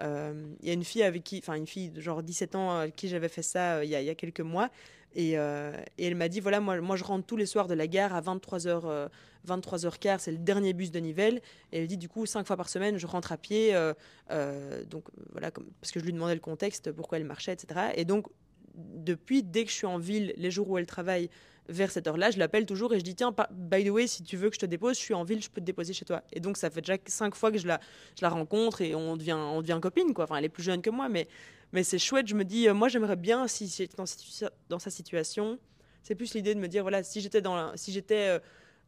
euh, il y a une fille avec qui, enfin, une fille de genre 17 ans, avec qui j'avais fait ça euh, il y, a, il y a quelques mois. Et, elle m'a dit voilà, moi, moi je rentre tous les soirs de la gare à 23h. 23h15, c'est le dernier bus de Nivelles. Et elle dit du coup, cinq fois par semaine, je rentre à pied. donc voilà, parce que je lui demandais le contexte, pourquoi elle marchait, etc. Et donc, depuis, dès que je suis en ville, les jours où elle travaille, vers cette heure-là, je l'appelle toujours et je dis tiens, by the way, si tu veux que je te dépose, je suis en ville, je peux te déposer chez toi. Et donc ça fait déjà cinq fois que je la, je la rencontre et on devient, on devient copine quoi. Enfin, elle est plus jeune que moi, mais, mais c'est chouette. Je me dis, euh, moi j'aimerais bien si j'étais dans, dans, sa situation, c'est plus l'idée de me dire voilà, si j'étais dans, si j'étais euh,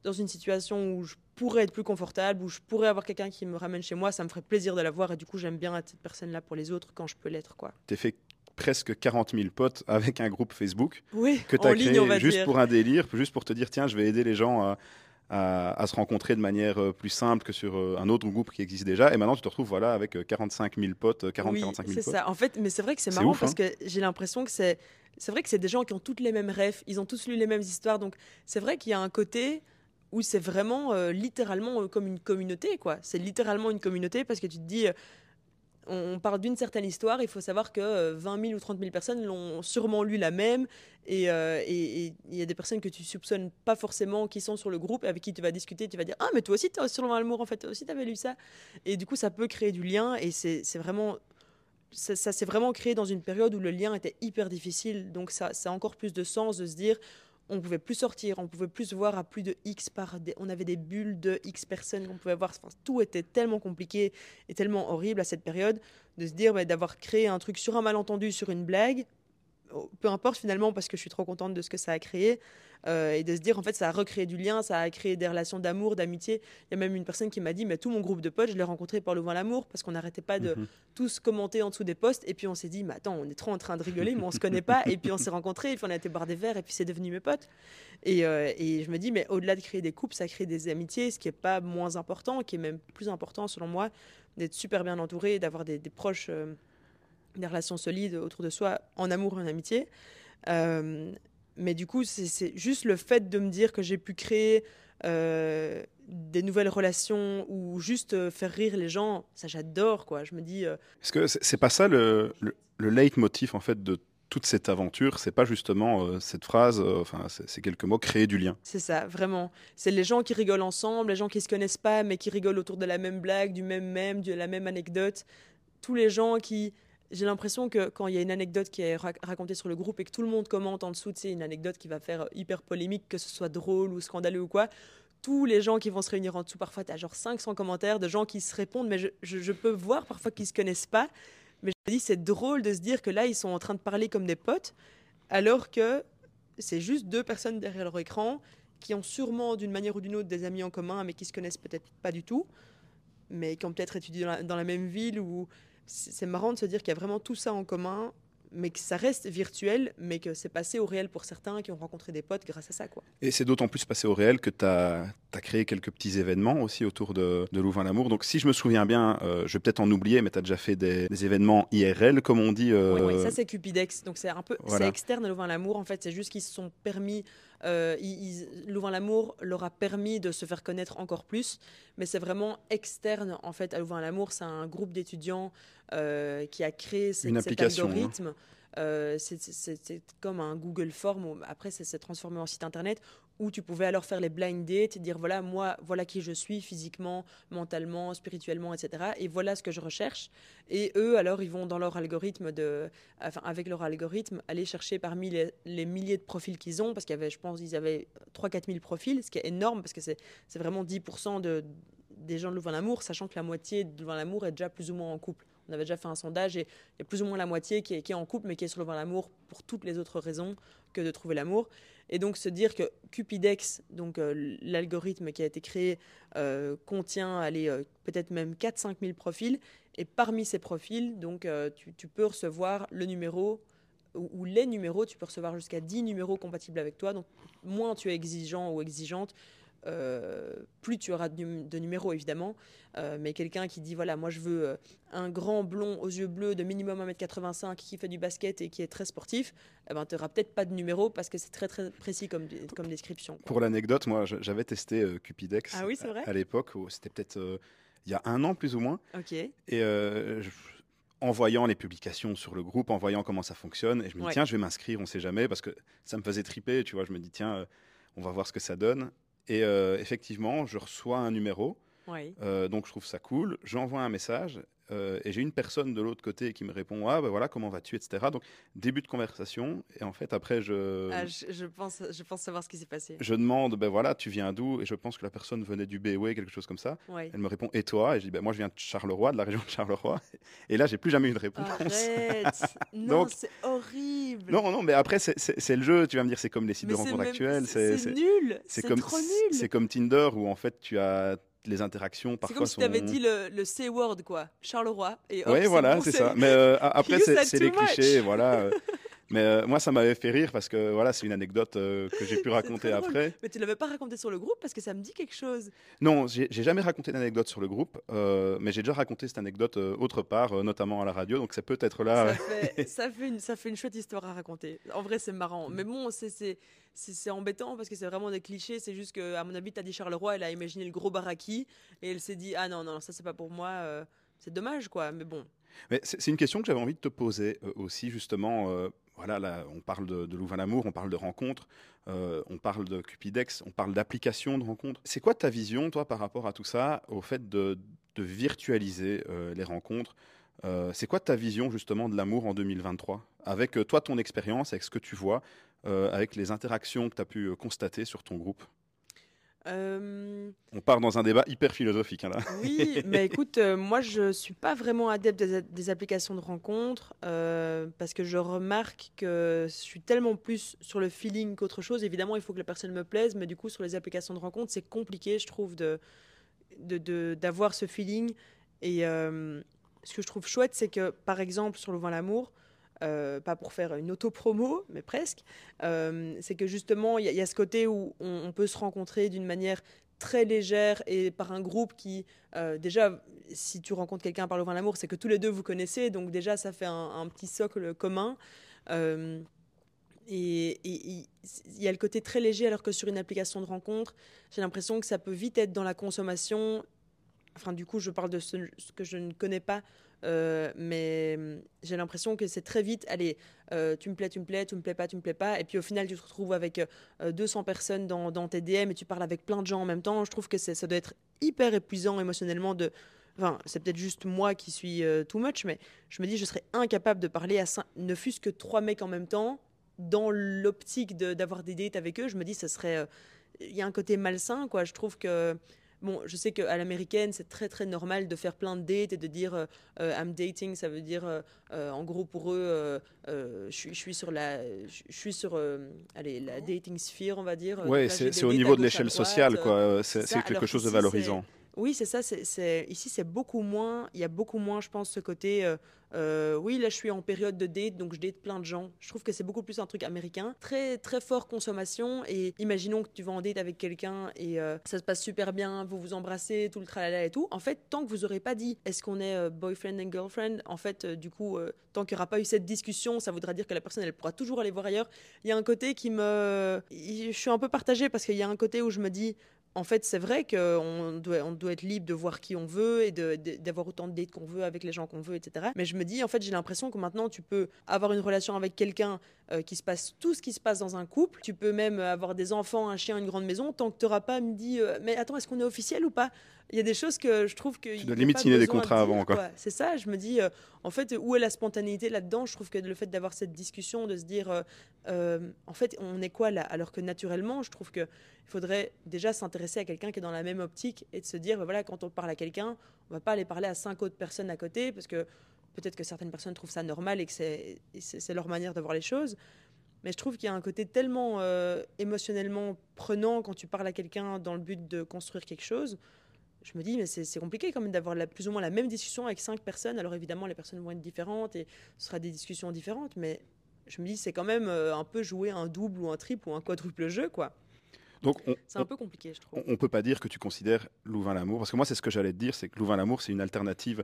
dans une situation où je pourrais être plus confortable, où je pourrais avoir quelqu'un qui me ramène chez moi, ça me ferait plaisir de la voir et du coup j'aime bien être cette personne-là pour les autres quand je peux l'être quoi. Presque 40 000 potes avec un groupe Facebook oui, que tu as créé juste pour un délire, juste pour te dire tiens, je vais aider les gens à, se rencontrer de manière euh, plus simple que sur euh, un autre groupe qui existe déjà. Et maintenant, tu te retrouves voilà, avec 45 euh, 000 potes, 40 45 000 potes. C'est ça. En fait, mais c'est vrai que c'est marrant parce hein. que j'ai l'impression que c'est. C'est vrai que c'est des gens qui ont toutes les mêmes rêves, ils ont tous lu les mêmes histoires. Donc, c'est vrai qu'il y a un côté où c'est vraiment littéralement comme une communauté, quoi. C'est littéralement une communauté parce que tu te dis, on parle d'une certaine histoire, il faut savoir que 20 euh, 000 ou 30 000 personnes l'ont sûrement lu la même, euh, et il y a des personnes que tu soupçonnes pas forcément qui sont sur le groupe, avec qui tu vas discuter, tu vas dire Ah, mais toi aussi, tu sur le en fait, toi aussi, tu avais lu ça. Et du coup, ça peut créer du lien, et c'est vraiment. Ça, ça s'est vraiment créé dans une période où le lien était hyper difficile, donc ça, ça a encore plus de sens de se dire on pouvait plus sortir, on pouvait plus voir à plus de X par... on avait des bulles de X personnes qu'on pouvait voir. tout était tellement compliqué et tellement horrible à cette période de se dire bah, d'avoir créé un truc sur un malentendu, sur une blague, peu importe finalement parce que je suis trop contente de ce que ça a créé, euh, et de se dire en fait ça a recréé du lien, ça a créé des relations d'amour, d'amitié. Il y a même une personne qui m'a dit mais tout mon groupe de potes je l'ai rencontré par le vent l'amour parce qu'on n'arrêtait pas de mhm. tous commenter en dessous des posts et puis on s'est dit mais attends on est trop en train de rigoler mais on se connaît pas et puis on s'est rencontrés et puis on a été boire des verres et puis c'est devenu mes potes. Et, euh, et je me dis mais au-delà de créer des couples ça crée des amitiés ce qui est pas moins important, qui est même plus important selon moi d'être super bien entouré, d'avoir des, proches, euh, des relations solides autour de soi en amour en amitié. Euh, mais du coup, c'est juste le fait de me dire que j'ai pu créer euh, des nouvelles relations ou juste euh, faire rire les gens, ça j'adore quoi. Je me dis. Est-ce que c'est pas ça le, le, leitmotiv en fait de toute cette aventure? C'est pas justement cette phrase, enfin c'est quelques mots, créer du lien. C'est ça, vraiment. C'est les gens qui rigolent ensemble, les gens qui se connaissent pas mais qui rigolent autour de la même blague, du même mème, de la même anecdote. Tous les gens qui j'ai l'impression que quand il y a une anecdote qui est racontée sur le groupe et que tout le monde commente en dessous, c'est une anecdote qui va faire hyper polémique, que ce soit drôle ou scandaleux ou quoi, tous les gens qui vont se réunir en dessous, parfois tu as genre 500 commentaires de gens qui se répondent, mais je, peux voir parfois qu'ils se connaissent pas, mais je me dis c'est drôle de se dire que là ils sont en train de parler comme des potes, alors que c'est juste deux personnes derrière leur écran qui ont sûrement d'une manière ou d'une autre des amis en commun, mais qui se connaissent peut-être pas du tout, mais qui ont peut-être étudié dans la même ville ou c'est marrant de se dire qu'il y a vraiment tout ça en commun, mais que ça reste virtuel, mais que c'est passé au réel pour certains qui ont rencontré des potes grâce à ça. Quoi. Et c'est d'autant plus passé au réel que tu as, créé quelques petits événements aussi autour de, de Louvain-l'Amour. Donc si je me souviens bien, euh, je vais peut-être en oublier, mais tu as déjà fait des, événements IRL, comme on dit. Euh, oui, ça c'est Cupidex, donc c'est un peu c'est externe à Louvain-l'Amour. En fait, c'est juste qu'ils se sont permis euh, Louvain-l'Amour leur a permis de se faire connaître encore plus, mais c'est vraiment externe en fait à Louvain-l'Amour. C'est un groupe d'étudiants euh, qui a créé cette, cet hein. algorithme. Euh, c'est comme un Google Form. après, ça s'est transformé en site internet où tu pouvais alors faire les blind dates dire voilà, moi, voilà qui je suis physiquement, mentalement, spirituellement, etc. Et voilà ce que je recherche. Et eux, alors, ils vont dans leur algorithme, de, enfin, avec leur algorithme, aller chercher parmi les, milliers de profils qu'ils ont, parce qu'il y avait, je pense, ils avaient 3-4 000 profils, ce qui est énorme, parce que c'est vraiment 10% de, des gens de Louvain-l'Amour, sachant que la moitié de Louvain-l'Amour est déjà plus ou moins en couple. On avait déjà fait un sondage et il y a plus ou moins la moitié qui est, en couple, mais qui est sur le l'amour pour toutes les autres raisons que de trouver l'amour. Et donc se dire que Cupidex, donc euh, l'algorithme qui a été créé, euh, contient euh, peut-être même 4-5 000 profils. Et parmi ces profils, donc tu, peux recevoir le numéro ou, les numéros, tu peux recevoir jusqu'à 10 numéros compatibles avec toi. Donc moins tu es exigeant ou exigeante, plus tu auras de, numéros évidemment, euh, mais quelqu'un qui dit voilà, moi je veux euh, un grand blond aux yeux bleus de minimum 1m85 qui fait du basket et qui est très sportif, eh ben, tu n'auras peut-être pas de numéro parce que c'est très très précis comme, comme description. Pour l'anecdote, moi j'avais testé Cupidex ah oui, à, l'époque, c'était peut-être il y a un an plus ou moins. Et en voyant les publications sur le groupe, en voyant comment ça fonctionne, et je me dis, Ouais. tiens, je vais m'inscrire, on sait jamais, parce que ça me faisait triper, tu vois, je me dis, tiens, euh, on va voir ce que ça donne. Et euh, effectivement, je reçois un numéro, Oui. euh, donc je trouve ça cool, j'envoie un message, euh, et j'ai une personne de l'autre côté qui me répond, ah ben voilà, comment vas-tu, etc. Donc, début de conversation, et en fait, après, je... Ah, je, je pense, je pense savoir ce qui s'est passé. Je demande, ben voilà, tu viens d'où? Et je pense que la personne venait du BOE, quelque chose comme ça. Ouais. Elle me répond, et toi? Et je dis, ben moi je viens de Charleroi, de la région de Charleroi. Et là, j'ai plus jamais eu de réponse. Arrête Non, c'est horrible Non, non, mais après, c'est- le jeu. Tu vas me dire, c'est comme les sites Mais de rencontres même- actuels. C'est nul c'est comme, trop nul c'est comme Tinder où en fait, tu as les interactions C'est parfois comme si sont... tu avais dit le, le C-word, quoi. Charleroi. Et Oui, voilà, c'est ça. Mais euh, après, c'est c'est les much. clichés, voilà. Mais euh, moi, ça m'avait fait rire parce que voilà, c'est une anecdote euh, que j'ai pu raconter après. Mais tu l'avais pas raconté sur le groupe parce que ça me dit quelque chose. Non, j'ai jamais raconté d'anecdote sur le groupe, euh, mais j'ai déjà raconté cette anecdote autre part, notamment à la radio. Donc c'est peut-être là. ça, fait, ça, fait une, ça fait une chouette histoire à raconter. En vrai, c'est marrant. Mais bon, c'est- c'est embêtant parce que c'est vraiment des clichés. C'est juste que, à mon avis, t'as dit Charleroi, elle a imaginé le gros baraki et elle s'est dit Ah non, non, ça c'est pas pour moi. euh, c'est dommage, quoi. Mais bon. Mais c'est c'est une question que j'avais envie de te poser euh, aussi, justement. euh, voilà, là, on parle de, de Louvain-l'Amour, on parle de rencontres, euh, on parle de Cupidex, on parle d'applications de rencontres. C'est quoi ta vision, toi, par rapport à tout ça, au fait de, virtualiser euh, les rencontres Euh, C'est quoi ta vision, justement, de l'amour en 2023 Avec toi, ton expérience, avec ce que tu vois, avec les interactions que tu as pu constater sur ton groupe? Euh, On part dans un débat hyper philosophique, hein, là. Oui, mais écoute, euh, moi je suis pas vraiment adepte des, des applications de rencontres euh, parce que je remarque que je suis tellement plus sur le feeling qu'autre chose. Évidemment, il faut que la personne me plaise, mais du coup, sur les applications de rencontres, c'est compliqué, je trouve, de de- de- d'avoir ce feeling. Et ce que je trouve chouette, c'est que par exemple, sur Louvain l'amour, euh, pas pour faire une auto-promo, mais presque, euh, c'est que justement, il y, a- ce côté où on, peut se rencontrer d'une manière très légère et par un groupe qui, euh, déjà, si tu rencontres quelqu'un par le vin l'amour, c'est que tous les deux vous connaissez, donc déjà ça fait un, petit socle commun. Et il y a le côté très léger, alors que sur une application de rencontre, j'ai l'impression que ça peut vite être dans la consommation. Enfin, du coup, je parle de ce que je ne connais pas, euh, mais hum, j'ai l'impression que c'est très vite. Allez, euh, tu me plais, tu me plais, tu me plais pas, tu me plais pas. Et puis au final, tu te retrouves avec euh, 200 personnes dans, dans tes DM et tu parles avec plein de gens en même temps. Je trouve que ça doit être hyper épuisant émotionnellement de. Enfin, c'est peut-être juste moi qui suis euh, too much, mais je me dis, je serais incapable de parler à ne fût-ce que trois mecs en même temps, dans l'optique d'avoir des dates avec eux. Je me dis, ça serait. euh, Il y a un côté malsain, quoi. Je trouve que. Bon, je sais qu'à l'américaine, c'est très très normal de faire plein de dates et de dire euh, euh, I'm dating, ça veut dire euh, en gros pour eux, je suis- sur la, je suis sur, allez, la dating sphere, on va dire. Ouais, c'est au niveau de l'échelle sociale, quoi. C'est quelque chose de valorisant. Oui, c'est ça. c'est Ici, c'est beaucoup moins. Il y a beaucoup moins, je pense, ce côté. euh, euh, oui, là, je suis en période de date, donc je date plein de gens. Je trouve que c'est beaucoup plus un truc américain. Très, très fort consommation. Et imaginons que tu vas en date avec quelqu'un et euh, ça se passe super bien, vous vous embrassez, tout le tralala et tout. En fait, tant que vous aurez pas dit est-ce qu'on est euh, boyfriend and girlfriend, en fait, du coup, tant qu'il n'y aura pas eu cette discussion, ça voudra dire que la personne, elle pourra toujours aller voir ailleurs. Il y a un côté qui me. Je suis un peu partagée parce qu'il y a un côté où je me dis en fait, c'est vrai qu'on doit, être libre de voir qui on veut et d'avoir autant de dates qu'on veut avec les gens qu'on veut, etc. Mais je me dis, en fait, j'ai l'impression que maintenant, tu peux avoir une relation avec quelqu'un euh, qui se passe tout ce qui se passe dans un couple. Tu peux même avoir des enfants, un chien, une grande maison, tant que tu n'auras pas me dit, euh, mais attends, est-ce qu'on est officiel ou pas? Il y a des choses que je trouve que. Tu il dois limite signer des de contrats dire, avant, quoi. C'est ça, je me dis, euh, en fait, où est la spontanéité là-dedans? Je trouve que le fait d'avoir cette discussion, de se dire, euh, en fait, on est quoi là? Alors que naturellement, je trouve que il faudrait déjà s'intéresser à quelqu'un qui est dans la même optique et de se dire, ben voilà, quand on parle à quelqu'un, on va pas aller parler à cinq autres personnes à côté parce que peut-être que certaines personnes trouvent ça normal et que c'est leur manière de voir les choses. Mais je trouve qu'il y a un côté tellement euh, émotionnellement prenant quand tu parles à quelqu'un dans le but de construire quelque chose. Je me dis, mais c'est c'est compliqué quand même d'avoir la- plus ou moins la même discussion avec cinq personnes. Alors évidemment, les personnes vont être différentes et ce sera des discussions différentes, mais je me dis, c'est quand même euh, un peu jouer un double ou un triple ou un quadruple jeu, quoi. Donc, on, C'est un peu compliqué, je trouve. on, on peut pas dire que tu considères Louvain-l'Amour, parce que moi, c'est ce que j'allais te dire, c'est que Louvain-l'Amour, c'est une alternative.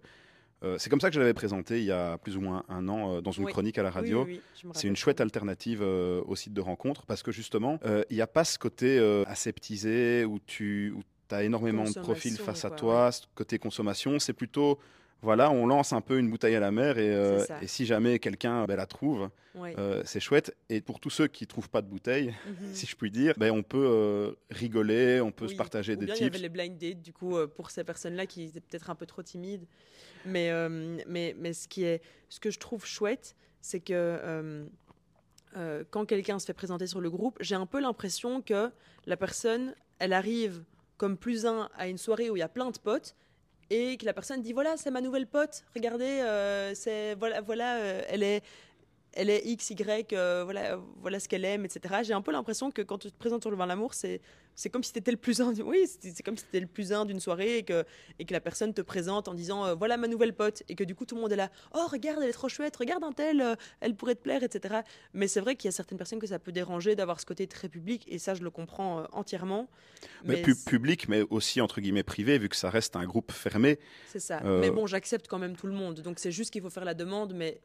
Euh, c'est comme ça que je l'avais présenté il y a plus ou moins un an euh, dans une Oui. chronique à la radio. oui, oui, C'est une chouette alternative euh, au site de rencontre parce que justement, il n'y a pas ce côté aseptisé où tu as énormément de profils face à toi, ce côté consommation. C'est plutôt, voilà, on lance un peu une bouteille à la mer et, euh, et si jamais quelqu'un ben, la trouve, euh, c'est chouette. Et pour tous ceux qui trouvent pas de bouteille, Mhm. si je puis dire, ben, on peut euh, rigoler, on peut se partager Ou des bien il y avait les blind dates, du coup, pour ces personnes-là qui étaient peut-être un peu trop timides. Mais, mais, mais ce, qui est, ce que je trouve chouette, c'est que quand quelqu'un se fait présenter sur le groupe, j'ai un peu l'impression que la personne, elle arrive comme plus un à une soirée où il y a plein de potes et que la personne dit voilà c'est ma nouvelle pote regardez euh, c'est voilà voilà euh, elle est elle est X, Y, euh, voilà, voilà ce qu'elle aime, etc. J'ai un peu l'impression que quand tu te présentes sur le vin l'amour, c'est, c'est comme si tu étais le plus un. Oui, c'est, comme si tu étais le plus un d'une soirée et que, et que la personne te présente en disant euh, voilà ma nouvelle pote. Et que du coup, tout le monde est là oh, regarde, elle est trop chouette, regarde un tel, euh, elle pourrait te plaire, etc. Mais c'est vrai qu'il y a certaines personnes que ça peut déranger d'avoir ce côté très public et ça, je le comprends euh, entièrement. Mais pu- public, mais aussi entre guillemets privé, vu que ça reste un groupe fermé. C'est ça. Mais bon, j'accepte quand même tout le monde. Donc c'est juste qu'il faut faire la demande, mais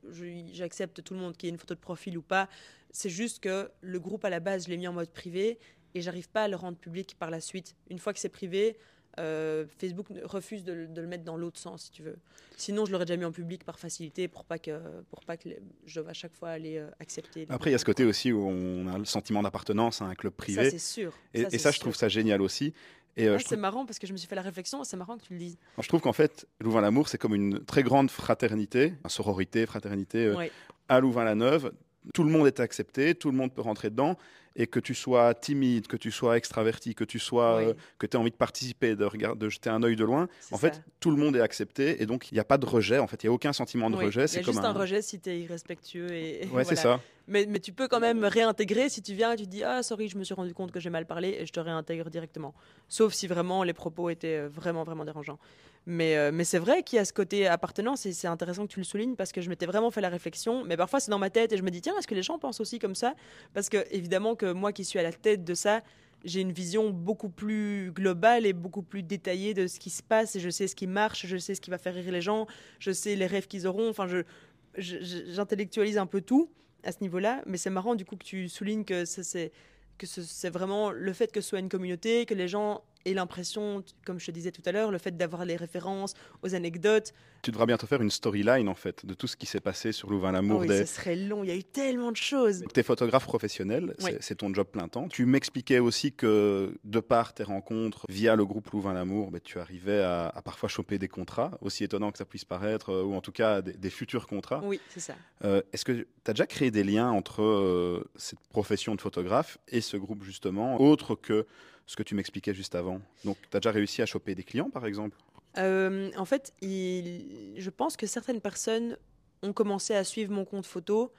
j'accepte tout le monde, qu'il y ait une photo de profil ou pas. C'est juste que le groupe à la base, je l'ai mis en mode privé et j'arrive pas à le rendre public par la suite. Une fois que c'est privé, euh, Facebook refuse de, le- de le mettre dans l'autre sens, si tu veux. Sinon, je l'aurais déjà mis en public par facilité pour pas que, pour pas que les- je dois à chaque fois aller euh, accepter. Après, il y a ce côté aussi où on a le sentiment d'appartenance à un club quoi. Ça, privé. c'est sûr. et, ça, je sûr. trouve ça génial aussi. Et euh, Ah, c'est marrant parce que je me suis fait la réflexion, c'est marrant que tu le dises. je trouve qu'en fait, Louvain-la-Mour, c'est comme une très grande fraternité, sororité, fraternité euh, Ouais. à Louvain-la-Neuve. Tout le monde est accepté, tout le monde peut rentrer dedans. Et que tu sois timide, que tu sois extraverti, que tu sois, Oui. euh, que tu aies envie de participer, de, de jeter un œil de loin, en fait, tout le monde est accepté. Et donc, il n'y a pas de rejet. En fait, il n'y a aucun sentiment de Oui, rejet. C'est juste un... rejet si tu es irrespectueux. Et, Ouais, c'est ça. Mais, mais tu peux quand même réintégrer si tu viens et tu te dis Ah, sorry, je me suis rendu compte que j'ai mal parlé et je te réintègre directement. Sauf si vraiment les propos étaient euh, vraiment, vraiment dérangeants. Mais, euh, mais c'est vrai qu'il y a ce côté appartenance et c'est intéressant que tu le soulignes parce que je m'étais vraiment fait la réflexion. Mais parfois, c'est dans ma tête et je me dis Tiens, est-ce que les gens pensent aussi comme ça? Parce que, évidemment, que moi qui suis à la tête de ça, j'ai une vision beaucoup plus globale et beaucoup plus détaillée de ce qui se passe et je sais ce qui marche, je sais ce qui va faire rire les gens, je sais les rêves qu'ils auront. Enfin, j'intellectualise un peu tout à ce niveau-là, mais c'est marrant du coup que tu soulignes que c'est que ce- c'est vraiment le fait que ce soit une communauté, que les gens aient l'impression, comme je te disais tout à l'heure, le fait d'avoir les références aux anecdotes. Tu devras bientôt faire une storyline, en fait, de tout ce qui s'est passé sur Louvain-la-Mour. Oh oui, des- ce serait long, il y a eu tellement de choses. Tu es photographe professionnel, c'est- Oui. c'est ton job plein temps. Tu m'expliquais aussi que de par tes rencontres via le groupe Louvain-Lamour, ben, tu arrivais à, à parfois choper des contrats, aussi étonnant que ça puisse paraître, euh, ou en tout cas des, des futurs contrats. Oui, c'est ça. Euh, Est-ce que tu as déjà créé des liens entre euh, cette profession de photographe et ce groupe justement, autre que ce que tu m'expliquais juste avant Donc tu as déjà réussi à choper des clients par exemple? Euh, en fait, je pense que certaines personnes ont commencé à suivre mon compte photo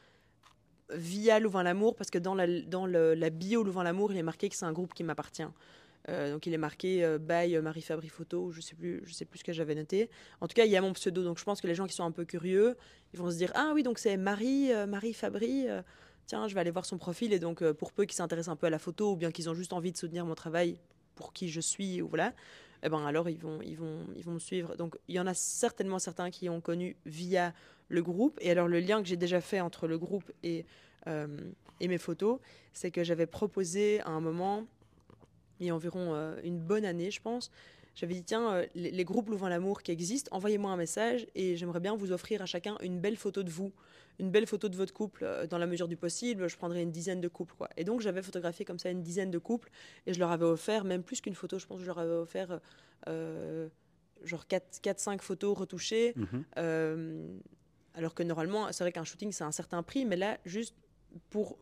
via Louvain-Lamour, parce que dans la, bio Louvain-Lamour, il est marqué que c'est un groupe qui m'appartient. Euh, donc il est marqué euh, by Marie Fabry Photo, je sais plus, je sais plus ce que j'avais noté. En tout cas, il y a mon pseudo, donc je pense que les gens qui sont un peu curieux, ils vont se dire ah oui donc c'est Marie euh, Marie Fabry. Tiens, je vais aller voir son profil et donc euh, pour peu qui s'intéressent un peu à la photo ou bien qu'ils ont juste envie de soutenir mon travail pour qui je suis ou voilà, eh ben alors ils vont, ils vont, ils vont me suivre. Donc il y en a certainement certains qui ont connu via le groupe. Et alors le lien que j'ai déjà fait entre le groupe et, euh, et mes photos, c'est que j'avais proposé à un moment, il y a environ euh, une bonne année je pense, j'avais dit tiens, les, les groupes Louvain-Lamour qui existent, envoyez-moi un message et j'aimerais bien vous offrir à chacun une belle photo de vous. Une belle photo de votre couple, euh, dans la mesure du possible, je prendrais une dizaine de couples. Quoi. Et donc j'avais photographié comme ça une dizaine de couples et je leur avais offert, même plus qu'une photo, je pense que je leur avais offert euh, genre 4-5 photos retouchées. Mhm. Euh, alors que normalement, c'est vrai qu'un shooting, c'est un certain prix, mais là, juste pour,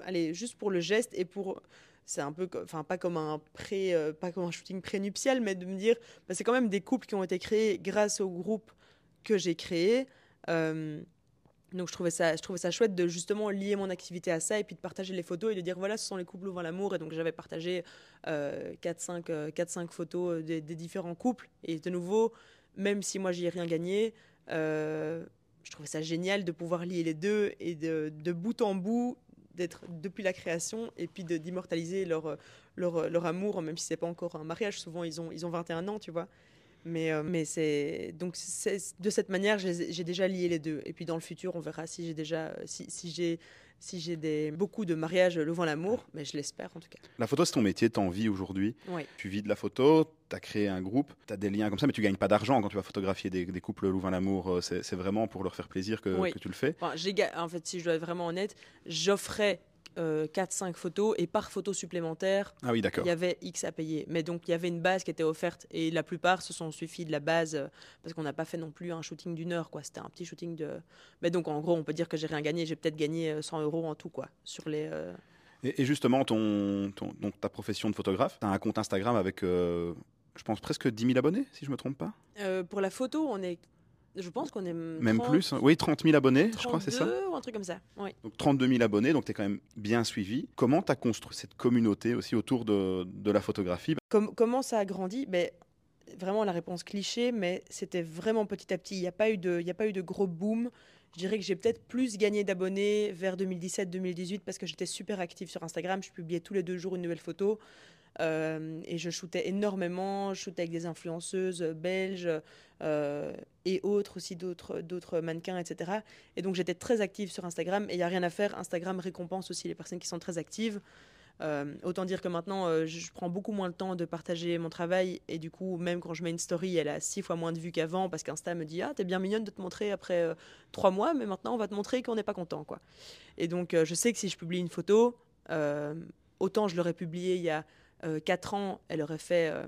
allez, juste pour le geste et pour. C'est un peu, enfin, pas comme un pré, euh, pas comme un shooting prénuptial, mais de me dire, bah, c'est quand même des couples qui ont été créés grâce au groupe que j'ai créé. Euh, donc je trouvais ça, je trouvais ça chouette de justement lier mon activité à ça et puis de partager les photos et de dire voilà ce sont les couples ouvrant l'amour et donc j'avais partagé 4-5 photos euh, des, différents couples et de nouveau même si moi j'y ai rien gagné euh, je trouvais ça génial de pouvoir lier les deux et de, de bout en bout d'être depuis la création et puis d'immortaliser leur, leur, leur amour même si c'est pas encore un mariage. Souvent ils ont, ils ont 21 ans tu vois Mais, euh, mais c'est donc de cette manière, j'ai déjà lié les deux. Et puis dans le futur, on verra si j'ai déjà si, si j'ai si j'ai des, beaucoup de mariages levant l'amour, mais je l'espère en tout cas. La photo, c'est ton métier, tu en vis aujourd'hui. Oui. Tu vis de la photo, tu as créé un groupe, tu as des liens comme ça, mais tu gagnes pas d'argent quand tu vas photographier des, des couples louvant l'amour. Euh, c'est vraiment pour leur faire plaisir que, que tu le fais. Enfin, en fait, si je dois être vraiment honnête, j'offrais 4-5 euh, photos et par photo supplémentaire, ah oui, il y avait X à payer. Mais donc il y avait une base qui était offerte et la plupart se sont suffis de la base euh, parce qu'on n'a pas fait non plus un shooting d'une heure. quoi. C'était un petit shooting de. Mais donc en gros, on peut dire que j'ai rien gagné. J'ai peut-être gagné 100 euh, euros en tout quoi, sur les. Et, justement, ton, donc, ta profession de photographe, tu as un compte Instagram avec, je pense, presque 10 000 abonnés, si je ne me trompe pas? Pour la photo, on est je pense qu'on est. Même plus hein. Oui, 30 000 abonnés, je crois, c'est ça ou un truc comme ça. Oui. Donc 32 000 abonnés, donc tu es quand même bien suivi. Comment tu as construit cette communauté aussi autour de, de la photographie? Comment ça a grandi? Ben, Vraiment la réponse cliché, mais c'était vraiment petit à petit. Il n'y a, pas eu de, il a pas eu de gros boom. Je dirais que j'ai peut-être plus gagné d'abonnés vers 2017-2018 parce que j'étais super active sur Instagram. Je publiais tous les deux jours une nouvelle photo. Euh, et je shootais énormément, je shootais avec des influenceuses belges euh, et autres aussi, d'autres mannequins, etc. Et donc j'étais très active sur Instagram et il n'y a rien à faire. Instagram récompense aussi les personnes qui sont très actives. Euh, autant dire que maintenant, je prends beaucoup moins le temps de partager mon travail et du coup, même quand je mets une story, elle a six fois moins de vues qu'avant parce qu'Insta me dit Ah, t'es bien mignonne de te montrer après trois mois, mais maintenant on va te montrer qu'on n'est pas content. quoi. Et donc, je sais que si je publie une photo, autant je l'aurais publiée il y a 4 euh, ans, elle aurait fait, euh,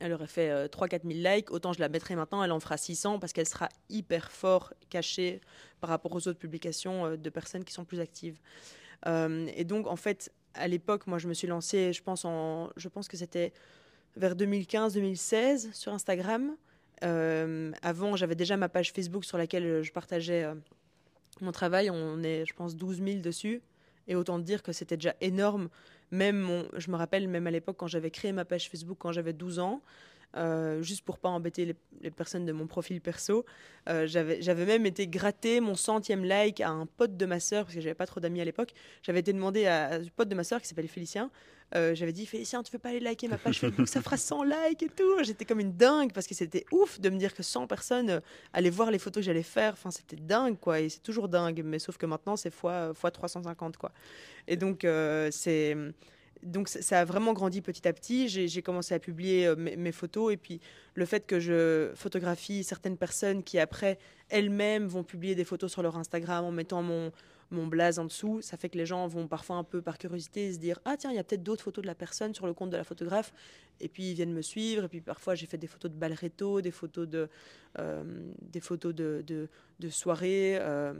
elle fait 3-4 euh, 000 likes, autant je la mettrai maintenant, elle en fera 600 parce qu'elle sera hyper fort cachée par rapport aux autres publications de personnes qui sont plus actives. et donc, en fait, à l'époque, moi, je me suis lancée, je pense, en, je pense que c'était vers 2015-2016 sur Instagram. avant, j'avais déjà ma page Facebook sur laquelle je partageais mon travail. On est, je pense, 12 000 dessus. Et autant dire que c'était déjà énorme même je me rappelle, même à l'époque, quand j'avais créé ma page Facebook, quand j'avais 12 ans, euh, juste pour pas embêter les, personnes de mon profil perso. Euh, j'avais même été gratter mon centième like à un pote de ma sœur, parce que j'avais pas trop d'amis à l'époque. J'avais été demandé à, un pote de ma sœur qui s'appelle Félicien. Euh, j'avais dit Félicien, tu veux pas aller liker ma page Facebook Ça fera 100 likes et tout. J'étais comme une dingue parce que c'était ouf de me dire que 100 personnes allaient voir les photos que j'allais faire. Enfin, c'était dingue quoi. Et c'est toujours dingue, mais sauf que maintenant c'est fois, fois 350 quoi. Et donc c'est donc ça a vraiment grandi petit à petit. J'ai commencé à publier euh, mes, photos et puis le fait que je photographie certaines personnes qui après elles-mêmes vont publier des photos sur leur Instagram en mettant mon, mon blaze en dessous, ça fait que les gens vont parfois un peu par curiosité se dire ah tiens il y a peut-être d'autres photos de la personne sur le compte de la photographe et puis ils viennent me suivre et puis parfois j'ai fait des photos de balretto, des photos de euh, des photos de, de, soirées. Euh,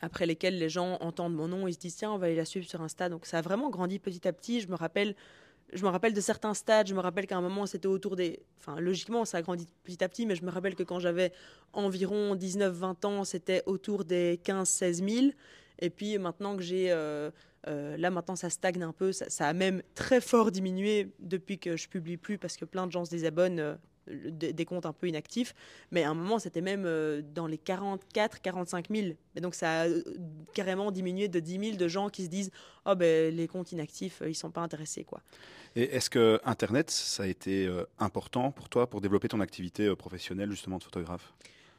après lesquels les gens entendent mon nom, ils se disent tiens, on va aller la suivre sur Insta. Donc ça a vraiment grandi petit à petit. Je me rappelle, je me rappelle de certains stades. Je me rappelle qu'à un moment, c'était autour des. Enfin, logiquement, ça a grandi petit à petit, mais je me rappelle que quand j'avais environ 19-20 ans, c'était autour des 15-16 000. Et puis maintenant que j'ai. Euh, euh, là, maintenant, ça stagne un peu. Ça, ça, a même très fort diminué depuis que je publie plus parce que plein de gens se désabonnent euh, des, comptes un peu inactifs. Mais à un moment, c'était même euh, dans les 44, 45 000. Et donc, ça a euh, carrément diminué de 10 000 de gens qui se disent Oh, ben, les comptes inactifs, euh, ils ne sont pas intéressés. Quoi. Et est-ce que Internet, ça a été important pour toi pour développer ton activité professionnelle, justement, de photographe?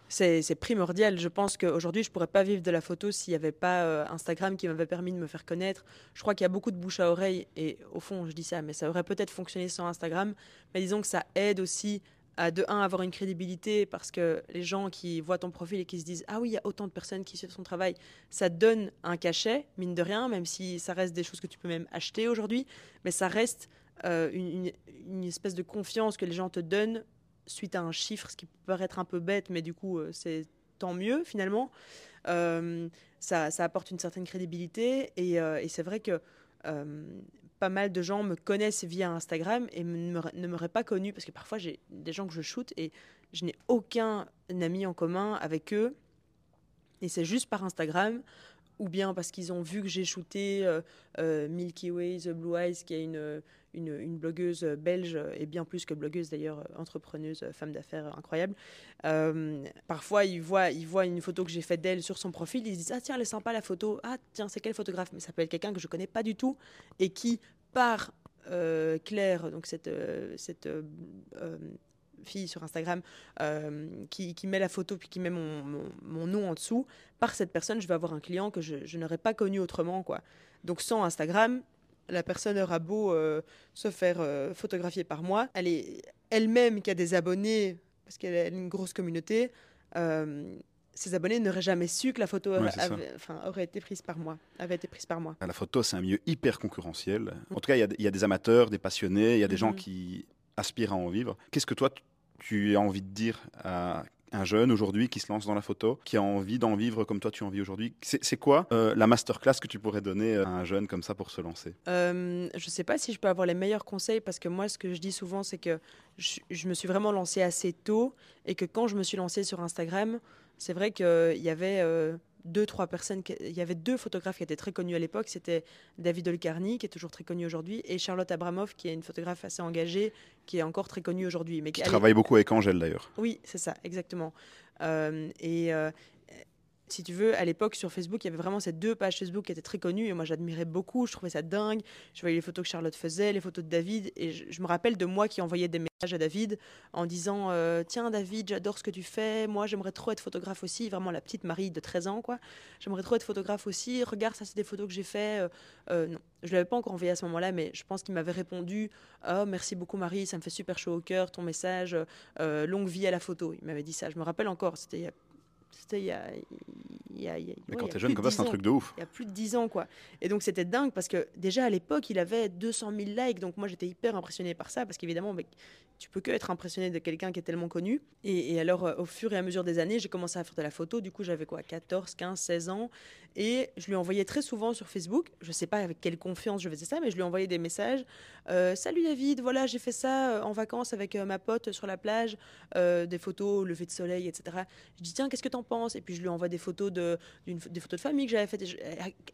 C'est primordial. Je pense qu'aujourd'hui, je ne pourrais pas vivre de la photo s'il n'y avait pas Instagram qui m'avait permis de me faire connaître. Je crois qu'il y a beaucoup de bouche à oreille, et au fond, je dis ça, mais ça aurait peut-être fonctionné sans Instagram. Mais disons que ça aide aussi à de un avoir une crédibilité parce que les gens qui voient ton profil et qui se disent ah oui il y a autant de personnes qui suivent son travail ça donne un cachet mine de rien même si ça reste des choses que tu peux même acheter aujourd'hui mais ça reste euh, une, espèce de confiance que les gens te donnent suite à un chiffre ce qui peut paraître un peu bête mais du coup euh, c'est tant mieux finalement. Euh, ça, ça, apporte une certaine crédibilité et c'est vrai que pas mal de gens me connaissent via Instagram et ne m'auraient pas connu parce que parfois j'ai des gens que je shoote et je n'ai aucun ami en commun avec eux. Et c'est juste par Instagram ou bien parce qu'ils ont vu que j'ai shooté euh, euh, Milky Way, The Blue Eyes, qui est une, une, blogueuse belge, et bien plus que blogueuse d'ailleurs, entrepreneuse, femme d'affaires incroyable. Euh, parfois, ils voient, ils voient une photo que j'ai faite d'elle sur son profil, ils se disent Ah, tiens, elle est sympa la photo. Ah, tiens, c'est quel photographe? Mais ça peut être quelqu'un que je connais pas du tout et qui, par Claire, donc cette, cette fille sur Instagram qui, met la photo puis qui met mon, mon, nom en dessous, par cette personne, je vais avoir un client que je, je n'aurais pas connu autrement. quoi. Donc sans Instagram, la personne aura beau se faire photographier par moi, elle est elle-même qui a des abonnés, parce qu'elle a une grosse communauté, ses abonnés n'auraient jamais su que la photo aurait, été prise par moi, avait été prise par moi. La photo, c'est un milieu hyper concurrentiel. En tout cas, il y, a des amateurs, des passionnés, il y a des gens mhm. qui aspirent à en vivre. Qu'est-ce que toi, tu as envie de dire à un jeune aujourd'hui qui se lance dans la photo, qui a envie d'en vivre comme toi tu en vis aujourd'hui. C'est quoi euh, la masterclass que tu pourrais donner à un jeune comme ça pour se lancer? Euh, Je ne sais pas si je peux avoir les meilleurs conseils parce que moi ce que je dis souvent c'est que je, me suis vraiment lancée assez tôt et que quand je me suis lancée sur Instagram, c'est vrai qu'il y avait euh, deux, trois personnes. Il y avait deux photographes qui étaient très connus à l'époque. C'était David Olcarny, qui est toujours très connu aujourd'hui, et Charlotte Abramoff, qui est une photographe assez engagée, qui est encore très connue aujourd'hui. Mais qui, travaille beaucoup avec Angèle d'ailleurs. Oui, c'est ça, exactement. Euh, et, euh, si tu veux, à l'époque sur Facebook, il y avait vraiment ces deux pages Facebook qui étaient très connues et moi j'admirais beaucoup, je trouvais ça dingue. Je voyais les photos que Charlotte faisait, les photos de David et je, me rappelle de moi qui envoyais des messages à David en disant euh, Tiens David, j'adore ce que tu fais, moi j'aimerais trop être photographe aussi, vraiment la petite Marie de 13 ans quoi. J'aimerais trop être photographe aussi, regarde ça c'est des photos que j'ai fait. Euh, euh, non, je ne l'avais pas encore envoyé à ce moment-là, mais je pense qu'il m'avait répondu Oh merci beaucoup Marie, ça me fait super chaud au cœur ton message, longue vie à la photo. Il m'avait dit ça, je me rappelle encore, c'était c'était il y a, il y a, Mais quand t'es jeune comme ça, c'est un truc de ouf. Il y a plus de 10 ans, quoi. Et donc, c'était dingue parce que déjà à l'époque, il avait 200 000 likes. Donc, moi, j'étais hyper impressionné par ça parce qu'évidemment, tu peux que être impressionné de quelqu'un qui est tellement connu. Et, alors, euh, au fur et à mesure des années, j'ai commencé à faire de la photo. Du coup, j'avais quoi 14, 15, 16 ans. Et je lui envoyais très souvent sur Facebook. Je sais pas avec quelle confiance je faisais ça, mais je lui envoyais des messages. Euh, Salut David, voilà, j'ai fait ça euh, en vacances avec ma pote sur la plage. des photos, lever de soleil, etc. Je dis, tiens, qu'est-ce que t'en penses? Et puis, je lui envoie des photos de, des photos de famille que j'avais faites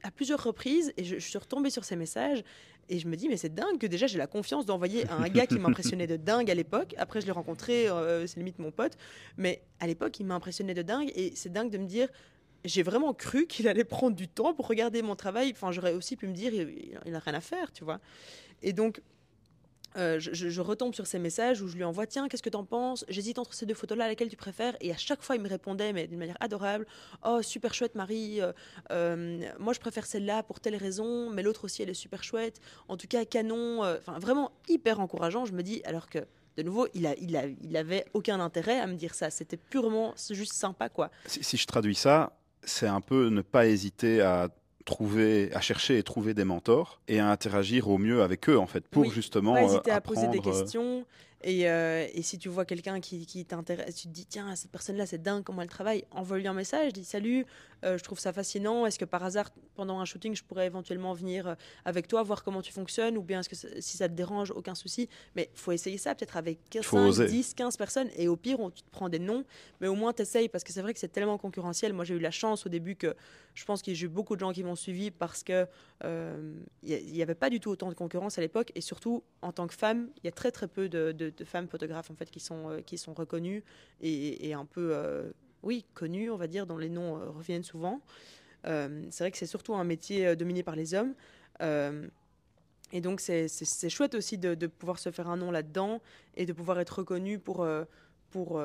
à, plusieurs reprises. Et je, suis retombée sur ces messages. Et je me dis, mais c'est dingue que déjà j'ai la confiance d'envoyer à un gars qui m'impressionnait de dingue à l'époque. Après, je l'ai rencontré, euh, c'est limite mon pote. Mais à l'époque, il m'impressionnait de dingue. Et c'est dingue de me dire, j'ai vraiment cru qu'il allait prendre du temps pour regarder mon travail. Enfin, j'aurais aussi pu me dire, il n'a rien à faire, tu vois. Et donc, euh, je, retombe sur ces messages où je lui envoie Tiens, qu'est-ce que tu en penses? J'hésite entre ces deux photos-là, laquelle tu préfères? Et à chaque fois, il me répondait, mais d'une manière adorable Oh, super chouette, Marie. Euh, euh, moi, je préfère celle-là pour telle raison, mais l'autre aussi, elle est super chouette. En tout cas, canon. Enfin, vraiment hyper encourageant. Je me dis, alors que. De nouveau, il, a, il, a, il avait aucun intérêt à me dire ça. C'était purement, juste sympa, quoi. si je traduis ça, c'est un peu ne pas hésiter à trouver, à chercher et trouver des mentors et à interagir au mieux avec eux en fait pour justement pas hésiter à poser des euh, questions et, euh, et, si tu vois quelqu'un qui, qui t'intéresse, tu te dis, tiens, cette personne-là, c'est dingue comment elle travaille, envoie-lui un message, dis salut, euh, je trouve ça fascinant. Est-ce que par hasard, pendant un shooting, je pourrais éventuellement venir euh, avec toi, voir comment tu fonctionnes, ou bien est-ce que si ça te dérange, aucun souci. Mais il faut essayer ça, peut-être avec 5, 10, 15 personnes, et au pire, on, tu te prends des noms, mais au moins tu essayes, parce que c'est vrai que c'est tellement concurrentiel. Moi, j'ai eu la chance au début que je pense y a eu beaucoup de gens qui m'ont suivi parce que il n'y avait pas du tout autant de concurrence à l'époque, et surtout, en tant que femme, il y a très très peu de de femmes photographes en fait qui sont euh, qui sont reconnues et, un peu euh, oui connues on va dire dont les noms euh, reviennent souvent. c'est vrai que c'est surtout un métier dominé par les hommes. Et donc, c'est chouette aussi de, pouvoir se faire un nom là-dedans et de pouvoir être reconnu pour, pour,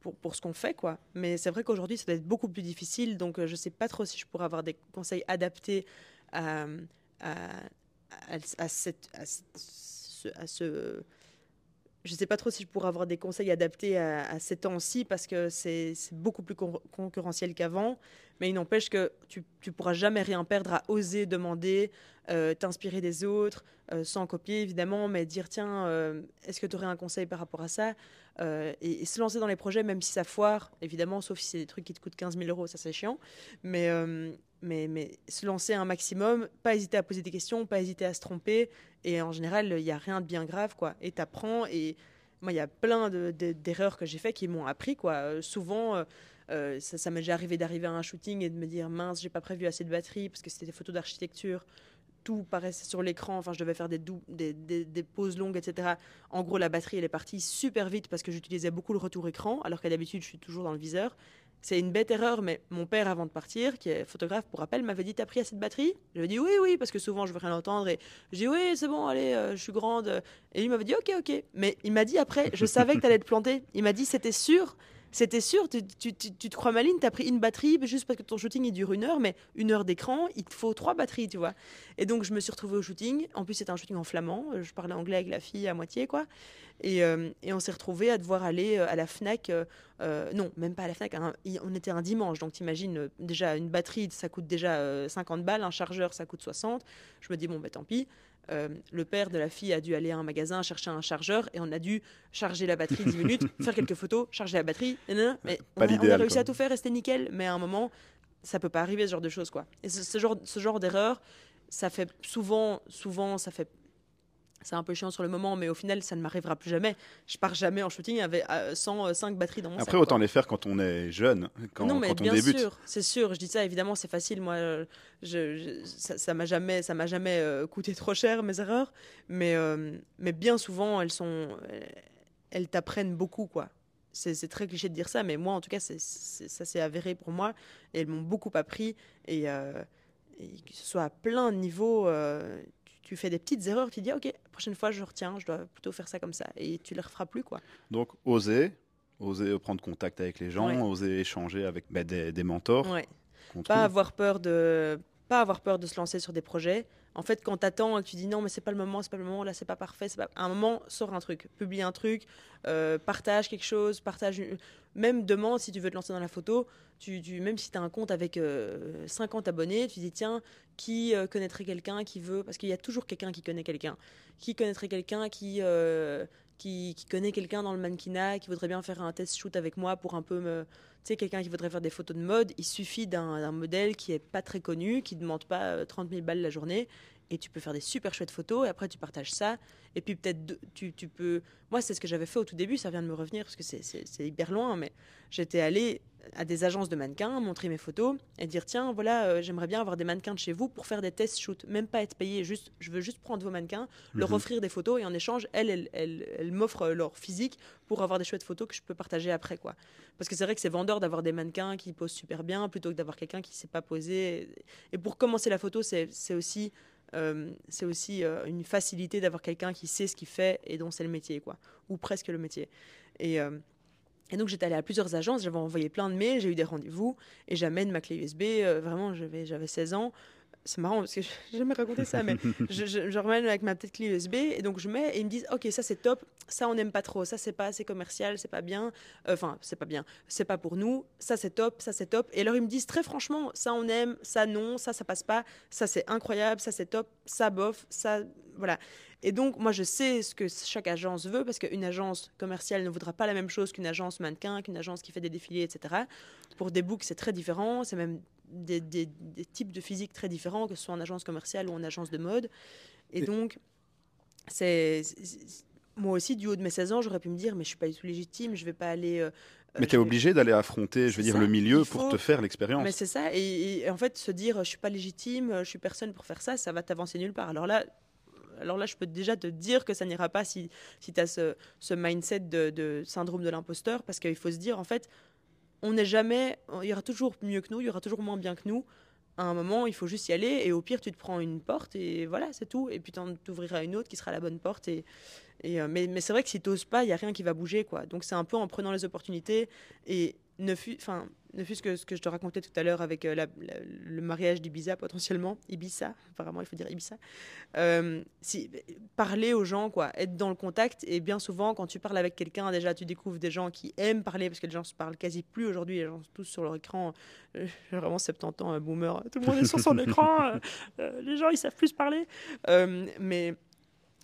pour, pour, ce qu'on fait. quoi. Mais c'est vrai qu'aujourd'hui, ça doit être beaucoup plus difficile. Donc, je ne sais pas trop si je pourrais avoir des conseils adaptés à, à, à, à ce, je ne sais pas trop si je pourrais avoir des conseils adaptés à, ces temps-ci parce que c'est beaucoup plus concurrentiel qu'avant. Mais il n'empêche que tu ne pourras jamais rien perdre à oser demander, euh, t'inspirer des autres, euh, sans copier évidemment, mais dire tiens, euh, est-ce que tu aurais un conseil par rapport à ça et, se lancer dans les projets, même si ça foire, évidemment, sauf si c'est des trucs qui te coûtent 15 000 euros, ça c'est chiant. Mais, mais, mais se lancer un maximum, pas hésiter à poser des questions, pas hésiter à se tromper. Et en général, il n'y a rien de bien grave, quoi. Et apprends. Et moi, il y a plein d'erreurs que j'ai fait qui m'ont appris, quoi. Euh, souvent, euh, euh, ça, m'est déjà arrivé d'arriver à un shooting et de me dire mince, j'ai pas prévu assez de batterie parce que c'était des photos d'architecture. Tout paraissait sur l'écran. Enfin, je devais faire des, des, pauses longues, etc. En gros, la batterie, elle est partie super vite parce que j'utilisais beaucoup le retour écran, alors qu'à d'habitude, je suis toujours dans le viseur. C'est une bête erreur, mais mon père, avant de partir, qui est photographe pour rappel, m'avait dit T'as pris assez de batterie? J'avais dit Oui, oui, parce que souvent je veux rien entendre. Et je dis Oui, c'est bon, allez, euh, je suis grande. Et il m'avait dit Ok, ok. Mais il m'a dit après Je savais que tu allais te planter. Il m'a dit C'était sûr. C'était sûr, tu, te crois maline, tu as pris une batterie juste parce que ton shooting il dure une heure, mais une heure d'écran, il te faut trois batteries, tu vois. Et donc je me suis retrouvée au shooting. En plus, c'était un shooting en flamand. Je parlais anglais avec la fille à moitié, quoi. Et, euh, on s'est retrouvés à devoir aller euh, à la Fnac. Euh, non, même pas à la Fnac. on était un dimanche, donc t'imagines déjà une batterie, ça coûte déjà 50 balles, un chargeur, ça coûte 60. Je me dis bon, bah tant pis. Le père de la fille a dû aller à un magasin chercher un chargeur et on a dû charger la batterie 10 minutes, faire quelques photos, charger la batterie. Mais on, a, réussi à tout faire, c'était nickel. Mais à un moment, ça peut pas arriver ce genre de choses quoi. Et ce, ce genre, ce genre d'erreur, ça fait souvent, souvent, ça fait c'est un peu chiant sur le moment, mais au final, ça ne m'arrivera plus jamais. Je pars jamais en shooting avec 105 batteries dans mon Après, autant les faire quand on est jeune, quand, non, mais bien sûr, c'est sûr. Je dis ça, évidemment, c'est facile. Moi, je, ça m'a jamais, ça m'a jamais euh, coûté trop cher mes erreurs, mais euh, mais bien souvent, elles sont, elles t'apprennent beaucoup, quoi. C'est très cliché de dire ça, mais moi, en tout cas, ça s'est avéré pour moi. Et elles m'ont beaucoup appris. Et, euh, et, que ce soit à plein de niveaux, tu fais des petites erreurs, tu dis ok, prochaine fois je retiens, je dois plutôt faire ça comme ça, et tu les referas plus quoi. Donc oser, oser prendre contact avec les gens, oser échanger avec bah, des, mentors. Ouais. Pas avoir peur de pas avoir peur de se lancer sur des projets. En fait, quand t'attends et que tu dis non, mais c'est pas le moment, c'est pas le moment, là c'est pas parfait, c'est pas... à un moment, sors un truc, publie un truc, euh, partage quelque chose, partage, même demande si tu veux te lancer dans la photo, tu, même si tu as un compte avec 50 euh, abonnés, tu dis tiens, qui euh, connaîtrait quelqu'un qui veut, parce qu'il y a toujours quelqu'un qui connaît quelqu'un, qui connaîtrait quelqu'un qui, qui, qui, connaît quelqu'un dans le mannequinat, qui voudrait bien faire un test shoot avec moi pour un peu me tu sais, quelqu'un qui voudrait faire des photos de mode, il suffit d'un modèle qui est pas très connu, qui ne demande pas 30 euh, 000 balles la journée, et tu peux faire des super chouettes photos, et après tu partages ça, et puis peut-être tu, tu, peux... Moi, c'est ce que j'avais fait au tout début, ça vient de me revenir, parce que c'est hyper loin, mais j'étais allée à des agences de mannequins, montrer mes photos, et dire, tiens, voilà, euh, j'aimerais bien avoir des mannequins de chez vous pour faire des tests shoot, même pas être payé, juste, je veux juste prendre vos mannequins, leur mhm. offrir des photos, et en échange, elles, elles, elles, elles m'offrent leur physique pour avoir des chouettes photos que je peux partager après, quoi. Parce que c'est vrai que c'est vendeur d'avoir des mannequins qui posent super bien, plutôt que d'avoir quelqu'un qui ne sait pas poser. Et pour commencer la photo, c'est aussi euh, c'est aussi euh, une facilité d'avoir quelqu'un qui sait ce qu'il fait et dont c'est le métier, quoi, ou presque le métier. Et, euh, et donc j'étais allée à plusieurs agences, j'avais envoyé plein de mails, j'ai eu des rendez-vous, et j'amène ma clé USB, vraiment j'avais 16 ans, c'est marrant parce que j'ai jamais raconté ça, mais je, je, remets avec ma petite clé USB et donc je mets et ils me disent ok ça c'est top, ça on n'aime pas trop, ça c'est pas assez commercial, c'est pas bien, euh, enfin c'est pas bien, c'est pas pour nous, ça c'est top, ça c'est top. Et alors ils me disent très franchement ça on aime, ça non, ça ça passe pas, ça c'est incroyable, ça c'est top, ça bof, ça voilà. Et donc, moi, je sais ce que chaque agence veut, parce qu'une agence commerciale ne voudra pas la même chose qu'une agence mannequin, qu'une agence qui fait des défilés, etc. Pour des books, c'est très différent. C'est même des, des, types de physique très différents, que ce soit en agence commerciale ou en agence de mode. Et, donc, c'est moi aussi, du haut de mes 16 ans, j'aurais pu me dire, mais je suis pas du tout légitime, je vais pas aller. Euh, mais tu es obligé d'aller affronter, je veux dire, le milieu pour te faire l'expérience. Mais c'est ça. Et, en fait, se dire, je suis pas légitime, je suis personne pour faire ça, ça va t'avancer nulle part. Alors là, alors là, je peux déjà te dire que ça n'ira pas si, si tu as ce, ce, mindset de, de syndrome de l'imposteur, parce qu'il faut se dire, en fait, on n'est jamais, il y aura toujours mieux que nous, il y aura toujours moins bien que nous. À un moment, il faut juste y aller et au pire, tu te prends une porte et voilà, c'est tout. Et puis, tu ouvriras une autre qui sera la bonne porte. Et, euh, mais, c'est vrai que si tu n'oses pas, il n'y a rien qui va bouger. quoi. Donc, c'est un peu en prenant les opportunités et ne enfin, ne fût-ce que ce que je te racontais tout à l'heure avec euh, le mariage d'Ibiza potentiellement, Ibiza, apparemment il faut dire Ibiza, euh, si, parler aux gens, quoi, être dans le contact, et bien souvent quand tu parles avec quelqu'un, déjà tu découvres des gens qui aiment parler, parce que les gens se parlent quasi plus aujourd'hui, les gens sont tous sur leur écran, euh, vraiment 70 ans, boomer, tout le monde est sur son écran, les gens ils savent plus parler, mais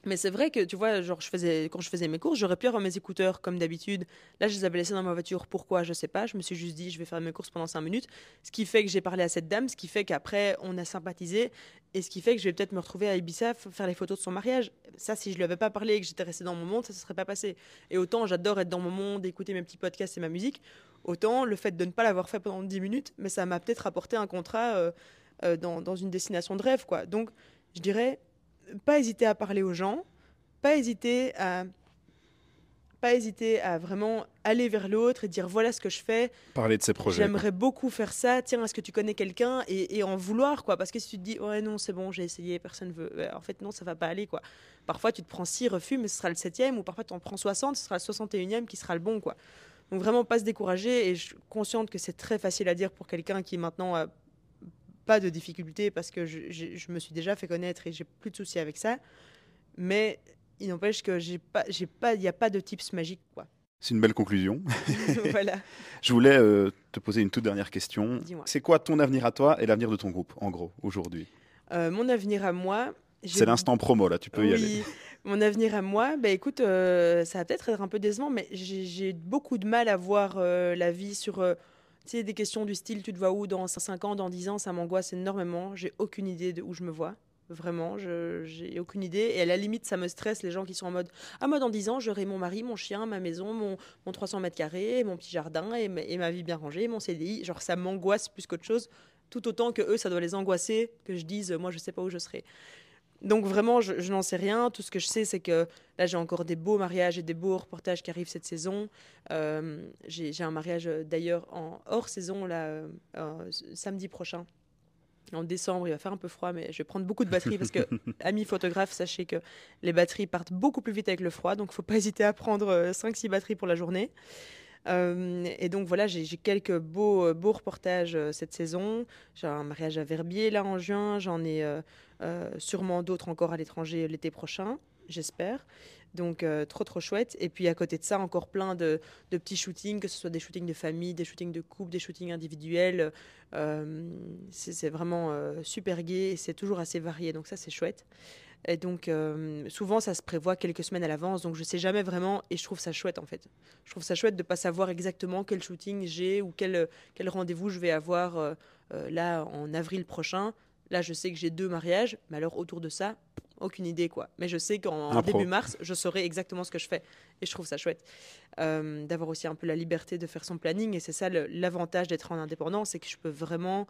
mais c'est vrai que, tu vois, genre, quand je faisais mes courses, j'aurais pu avoir mes écouteurs comme d'habitude. Là, je les avais laissés dans ma voiture. Pourquoi? Je sais pas. Je me suis juste dit, je vais faire mes courses pendant 5 minutes. Ce qui fait que j'ai parlé à cette dame, ce qui fait qu'après, on a sympathisé. Et ce qui fait que je vais peut-être me retrouver à Ibiza, faire les photos de son mariage. Ça, si je lui avais pas parlé et que j'étais resté dans mon monde, ça ne se serait pas passé. Et autant, j'adore être dans mon monde, écouter mes petits podcasts et ma musique. Autant, le fait de ne pas l'avoir fait pendant 10 minutes, mais ça m'a peut-être apporté un contrat euh, euh, dans, dans une destination de rêve, quoi. Donc, je dirais, pas hésiter à parler aux gens, pas hésiter à pas hésiter à vraiment aller vers l'autre et dire voilà ce que je fais. Parler de ses projets. J'aimerais beaucoup faire ça. Tiens, est-ce que tu connais quelqu'un? Et, en vouloir quoi Parce que si tu te dis ouais non c'est bon j'ai essayé personne veut. En fait non ça va pas aller quoi. Parfois tu te prends six refus mais ce sera le septième ou parfois tu en prends 60 ce sera le 61e qui sera le bon quoi. Donc vraiment pas se décourager et je suis consciente que c'est très facile à dire pour quelqu'un qui maintenant pas de difficultés parce que je, je me suis déjà fait connaître et j'ai plus de soucis avec ça. Mais il n'empêche que j'ai pas, j'ai pas, il n'y a pas de tips magiques quoi. C'est une belle conclusion. voilà. Je voulais euh, te poser une toute dernière question. C'est quoi ton avenir à toi et l'avenir de ton groupe, en gros, aujourd'hui? Euh, Mon avenir à moi. C'est l'instant promo, là, tu peux y aller. Mon avenir à moi, bah, écoute, euh, ça va peut-être être un peu décevant, mais j'ai beaucoup de mal à voir la vie sur des questions du style tu te vois où dans 5 ans, dans 10 ans, ça m'angoisse énormément. J'ai aucune idée de où je me vois. Vraiment, j'ai aucune idée. Et à la limite, ça me stresse les gens qui sont en mode Ah, moi, dans 10 ans, j'aurai mon mari, mon chien, ma maison, mon, mon 300 mètres carrés, mon petit jardin et, ma, vie bien rangée, mon CDI. Genre, ça m'angoisse plus qu'autre chose, tout autant que eux, ça doit les angoisser que je dise Moi, je sais pas où je serai. Donc, vraiment, je, n'en sais rien. Tout ce que je sais, c'est que là, j'ai encore des beaux mariages et des beaux reportages qui arrivent cette saison. Euh, j'ai un mariage d'ailleurs en hors saison, là, euh, samedi prochain en décembre, il va faire un peu froid, mais je vais prendre beaucoup de batteries parce que, amis photographes, sachez que les batteries partent beaucoup plus vite avec le froid, donc il ne faut pas hésiter à prendre 5-6 euh, batteries pour la journée. Euh, et donc voilà, j'ai quelques beaux, euh, beaux reportages cette saison. J'ai un mariage à Verbier là en juin, j'en ai sûrement d'autres encore à l'étranger l'été prochain, j'espère. Donc euh, trop trop chouette. Et puis à côté de ça, encore plein de, petits shootings, que ce soit des shootings de famille, des shootings de couple, des shootings individuels. Euh, c'est vraiment euh, super gai et c'est toujours assez varié. Donc ça c'est chouette. Et donc souvent ça se prévoit quelques semaines à l'avance. Donc je sais jamais vraiment et je trouve ça chouette en fait. Je trouve ça chouette de pas savoir exactement quel shooting j'ai ou quel, quel rendez-vous je vais avoir là en avril prochain. Là, je sais que j'ai deux mariages, mais alors autour de ça, aucune idée quoi. Mais je sais qu'en début mars, je saurai exactement ce que je fais. Et je trouve ça chouette euh, d'avoir aussi un peu la liberté de faire son planning. Et c'est ça l'avantage d'être en indépendant, c'est que je peux vraiment.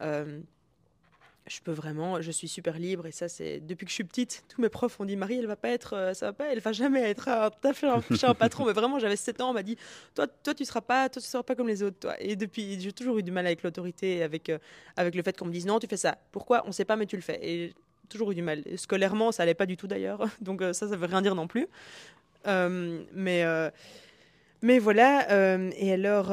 Euh, je peux vraiment, je suis super libre et ça c'est depuis que je suis petite, tous mes profs ont dit Marie, elle va pas être, euh, ça va pas, elle va jamais être à fait un, patron. Mais vraiment, j'avais 7 ans, on m'a dit toi, toi tu seras pas, toi tu seras pas comme les autres, toi. Et depuis, j'ai toujours eu du mal avec l'autorité, avec avec le fait qu'on me dise non, tu fais ça. Pourquoi? On sait pas, mais tu le fais. Et toujours eu du mal. Scolairement, ça allait pas du tout d'ailleurs, donc euh, ça, ça veut rien dire non plus. Euh, mais euh, mais voilà, et alors,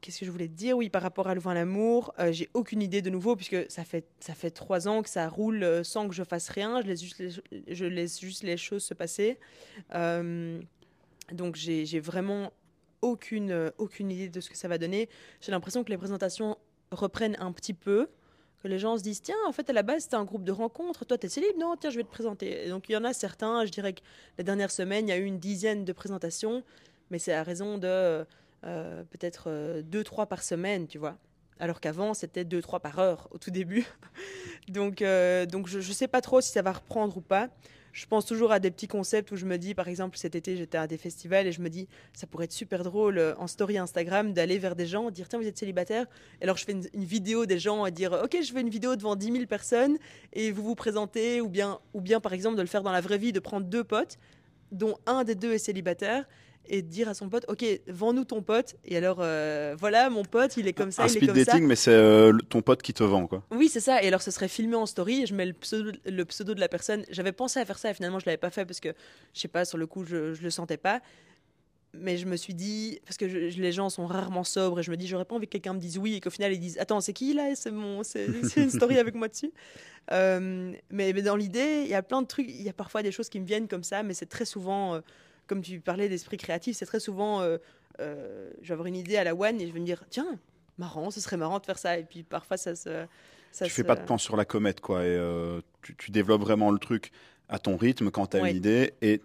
qu'est-ce que je voulais te dire? Oui, par rapport à Louvain l'amour, j'ai aucune idée de nouveau, puisque ça fait, ça fait trois ans que ça roule sans que je fasse rien, je laisse juste les, je laisse juste les choses se passer. donc j'ai vraiment aucune, aucune idée de ce que ça va donner. J'ai l'impression que les présentations reprennent un petit peu que les gens se disent tiens en fait à la base c'était un groupe de rencontres. Toi tu es libre non tiens je vais te présenter. Donc il y en a certains je dirais que la dernière semaine il y a eu une dizaine de présentations mais c'est à raison de euh, peut-être euh, deux trois par semaine tu vois. Alors qu'avant c'était deux trois par heure au tout début. Donc euh, donc je, ne sais pas trop si ça va reprendre ou pas. Je pense toujours à des petits concepts où je me dis, par exemple, cet été, j'étais à des festivals et je me dis, ça pourrait être super drôle euh, en story Instagram d'aller vers des gens, dire, tiens, vous êtes célibataire. Et alors, je fais une, vidéo des gens et dire, ok, je fais une vidéo devant 10 000 personnes et vous vous présentez, ou bien, ou bien, par exemple, de le faire dans la vraie vie, de prendre deux potes, dont un des deux est célibataire et dire à son pote ok vends-nous ton pote. Et alors euh, voilà mon pote il est comme ça un il speed est comme dating mais c'est euh, ton pote qui te vend quoi. Oui c'est ça. Et alors ce serait filmé en story et je mets le pseudo, le pseudo de la personne. J'avais pensé à faire ça et finalement je l'avais pas fait parce que je sais pas sur le coup je, je le sentais pas. Mais je me suis dit parce que les gens sont rarement sobres et je me dis j'aurais pas envie que quelqu'un me dise oui et qu'au final ils disent attends c'est qui là? C'est mon c'est une story avec moi dessus. Euh, mais, mais, dans l'idée il y a plein de trucs il y a parfois des choses qui me viennent comme ça mais c'est très souvent comme tu parlais d'esprit créatif, c'est très souvent, euh, euh, je vais avoir une idée à la one et je vais me dire, tiens, marrant, ce serait marrant de faire ça. Et puis parfois, ça se. Ça tu fais pas de plan sur la comète, quoi. Et euh, tu, développes vraiment le truc à ton rythme quand tu as une idée. Et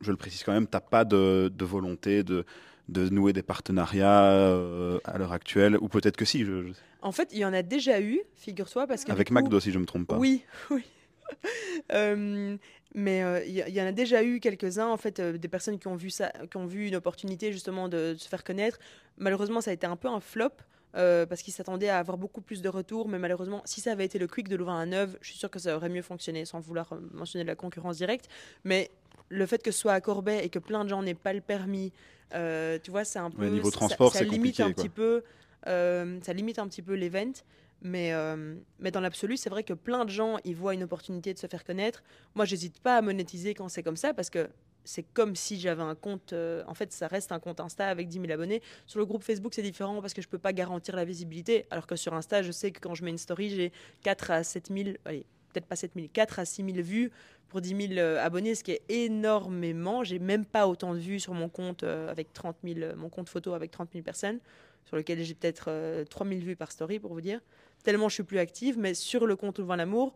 je le précise quand même, tu n'as pas de, volonté de, de, nouer des partenariats à l'heure actuelle. Ou peut-être que si. Je, En fait, il y en a déjà eu, figure-toi. parce que Avec McDo, si je me trompe pas. Oui, oui. Mais il euh, y, en a déjà eu quelques-uns, en fait, euh, des personnes qui ont, vu ça, qui ont vu une opportunité justement de, se faire connaître. Malheureusement, ça a été un peu un flop. Euh, parce qu'ils s'attendaient à avoir beaucoup plus de retours, mais malheureusement, si ça avait été le quick de louvain à neuve, je suis sûr que ça aurait mieux fonctionné, sans vouloir mentionner la concurrence directe. Mais le fait que ce soit à Corbet et que plein de gens n'aient pas le permis, euh, tu vois, c'est un peu. Ouais, niveau transport, ça, limite un quoi. petit peu. euh, ça limite un petit peu l'event. Mais, euh, mais dans l'absolu, c'est vrai que plein de gens y voient une opportunité de se faire connaître. Moi, j'hésite pas à monétiser quand c'est comme ça parce que c'est comme si j'avais un compte. euh, en fait, ça reste un compte Insta avec 10 000 abonnés. Sur le groupe Facebook, c'est différent parce que je peux pas garantir la visibilité. Alors que sur Insta, je sais que quand je mets une story, j'ai 4 à 7 000, allez, peut-être pas 7 000, 4 à 6 000 vues pour 10 000 euh, abonnés, ce qui est énormément. J'ai même pas autant de vues sur mon compte avec 30 000, euh, mon compte photo avec 30 000 personnes, sur lequel j'ai peut-être euh, 3 000 vues par story pour vous dire. Tellement je suis plus active, mais sur le compte Louvain l'amour,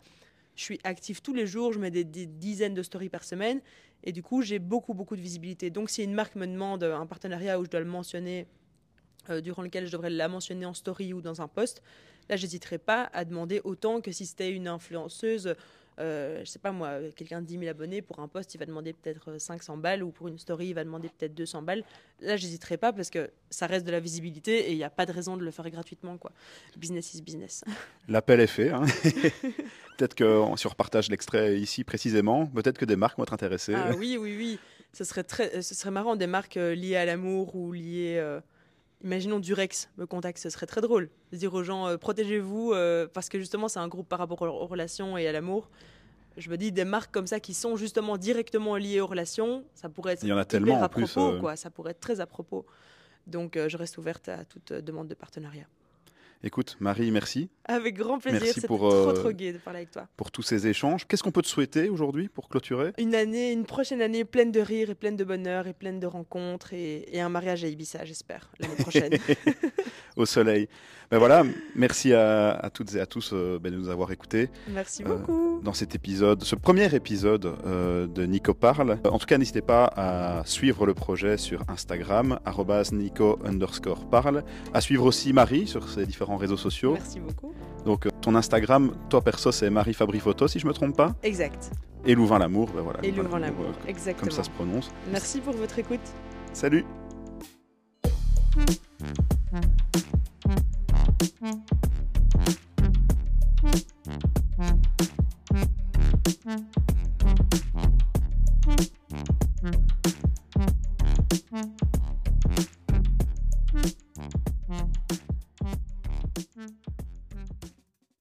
je suis active tous les jours, je mets des, des dizaines de stories par semaine, et du coup j'ai beaucoup beaucoup de visibilité. Donc si une marque me demande un partenariat où je dois le mentionner, euh, durant lequel je devrais la mentionner en story ou dans un post, là j'hésiterai pas à demander autant que si c'était une influenceuse. Euh, je sais pas moi, quelqu'un de 10 000 abonnés, pour un post, il va demander peut-être euh, 500 balles, ou pour une story, il va demander peut-être 200 balles. Là, j'hésiterai pas parce que ça reste de la visibilité et il n'y a pas de raison de le faire gratuitement. Quoi. Business is business. L'appel est fait. hein. peut-être que si on repartage l'extrait ici précisément, peut-être que des marques vont être intéressées. Ah oui, oui, oui. Ce serait, très, euh, ce serait marrant, des marques euh, liées à l'amour ou liées. euh, imaginons Durex me contacte, ce serait très drôle. De dire aux gens, euh, protégez-vous, euh, parce que justement, c'est un groupe par rapport aux, relations et à l'amour. Je me dis, des marques comme ça qui sont justement directement liées aux relations, ça pourrait être Il y en a hyper tellement, en plus, propos, euh. quoi. Ça pourrait être très à propos. Donc, je reste ouverte à toute demande de partenariat. Écoute, Marie, merci Avec grand plaisir. Merci pour, trop, euh, trop gai de parler avec toi. pour tous ces échanges. Qu'est-ce qu'on peut te souhaiter aujourd'hui pour clôturer? Une année, une prochaine année pleine de rire et pleine de bonheur et pleine de rencontres et, et un mariage à Ibiza, j'espère, l'année prochaine. au soleil Ben voilà, merci à, à toutes et à tous euh, ben, de nous avoir écoutés Merci Euh, beaucoup. dans cet épisode, ce premier épisode de Nico Parle. En tout cas, n'hésitez pas à suivre le projet sur Instagram, Nico underscore parle, à suivre aussi Marie sur ses différents réseaux sociaux. Merci beaucoup. Donc euh, ton Instagram, toi perso, c'est Marie Fabri Photo, si je me trompe pas. Exact. Et Louvain l'amour, ben voilà. Et Louvain l'amour, euh, exactement. Comme ça se prononce. Merci pour votre écoute. Salut Mm-hmm.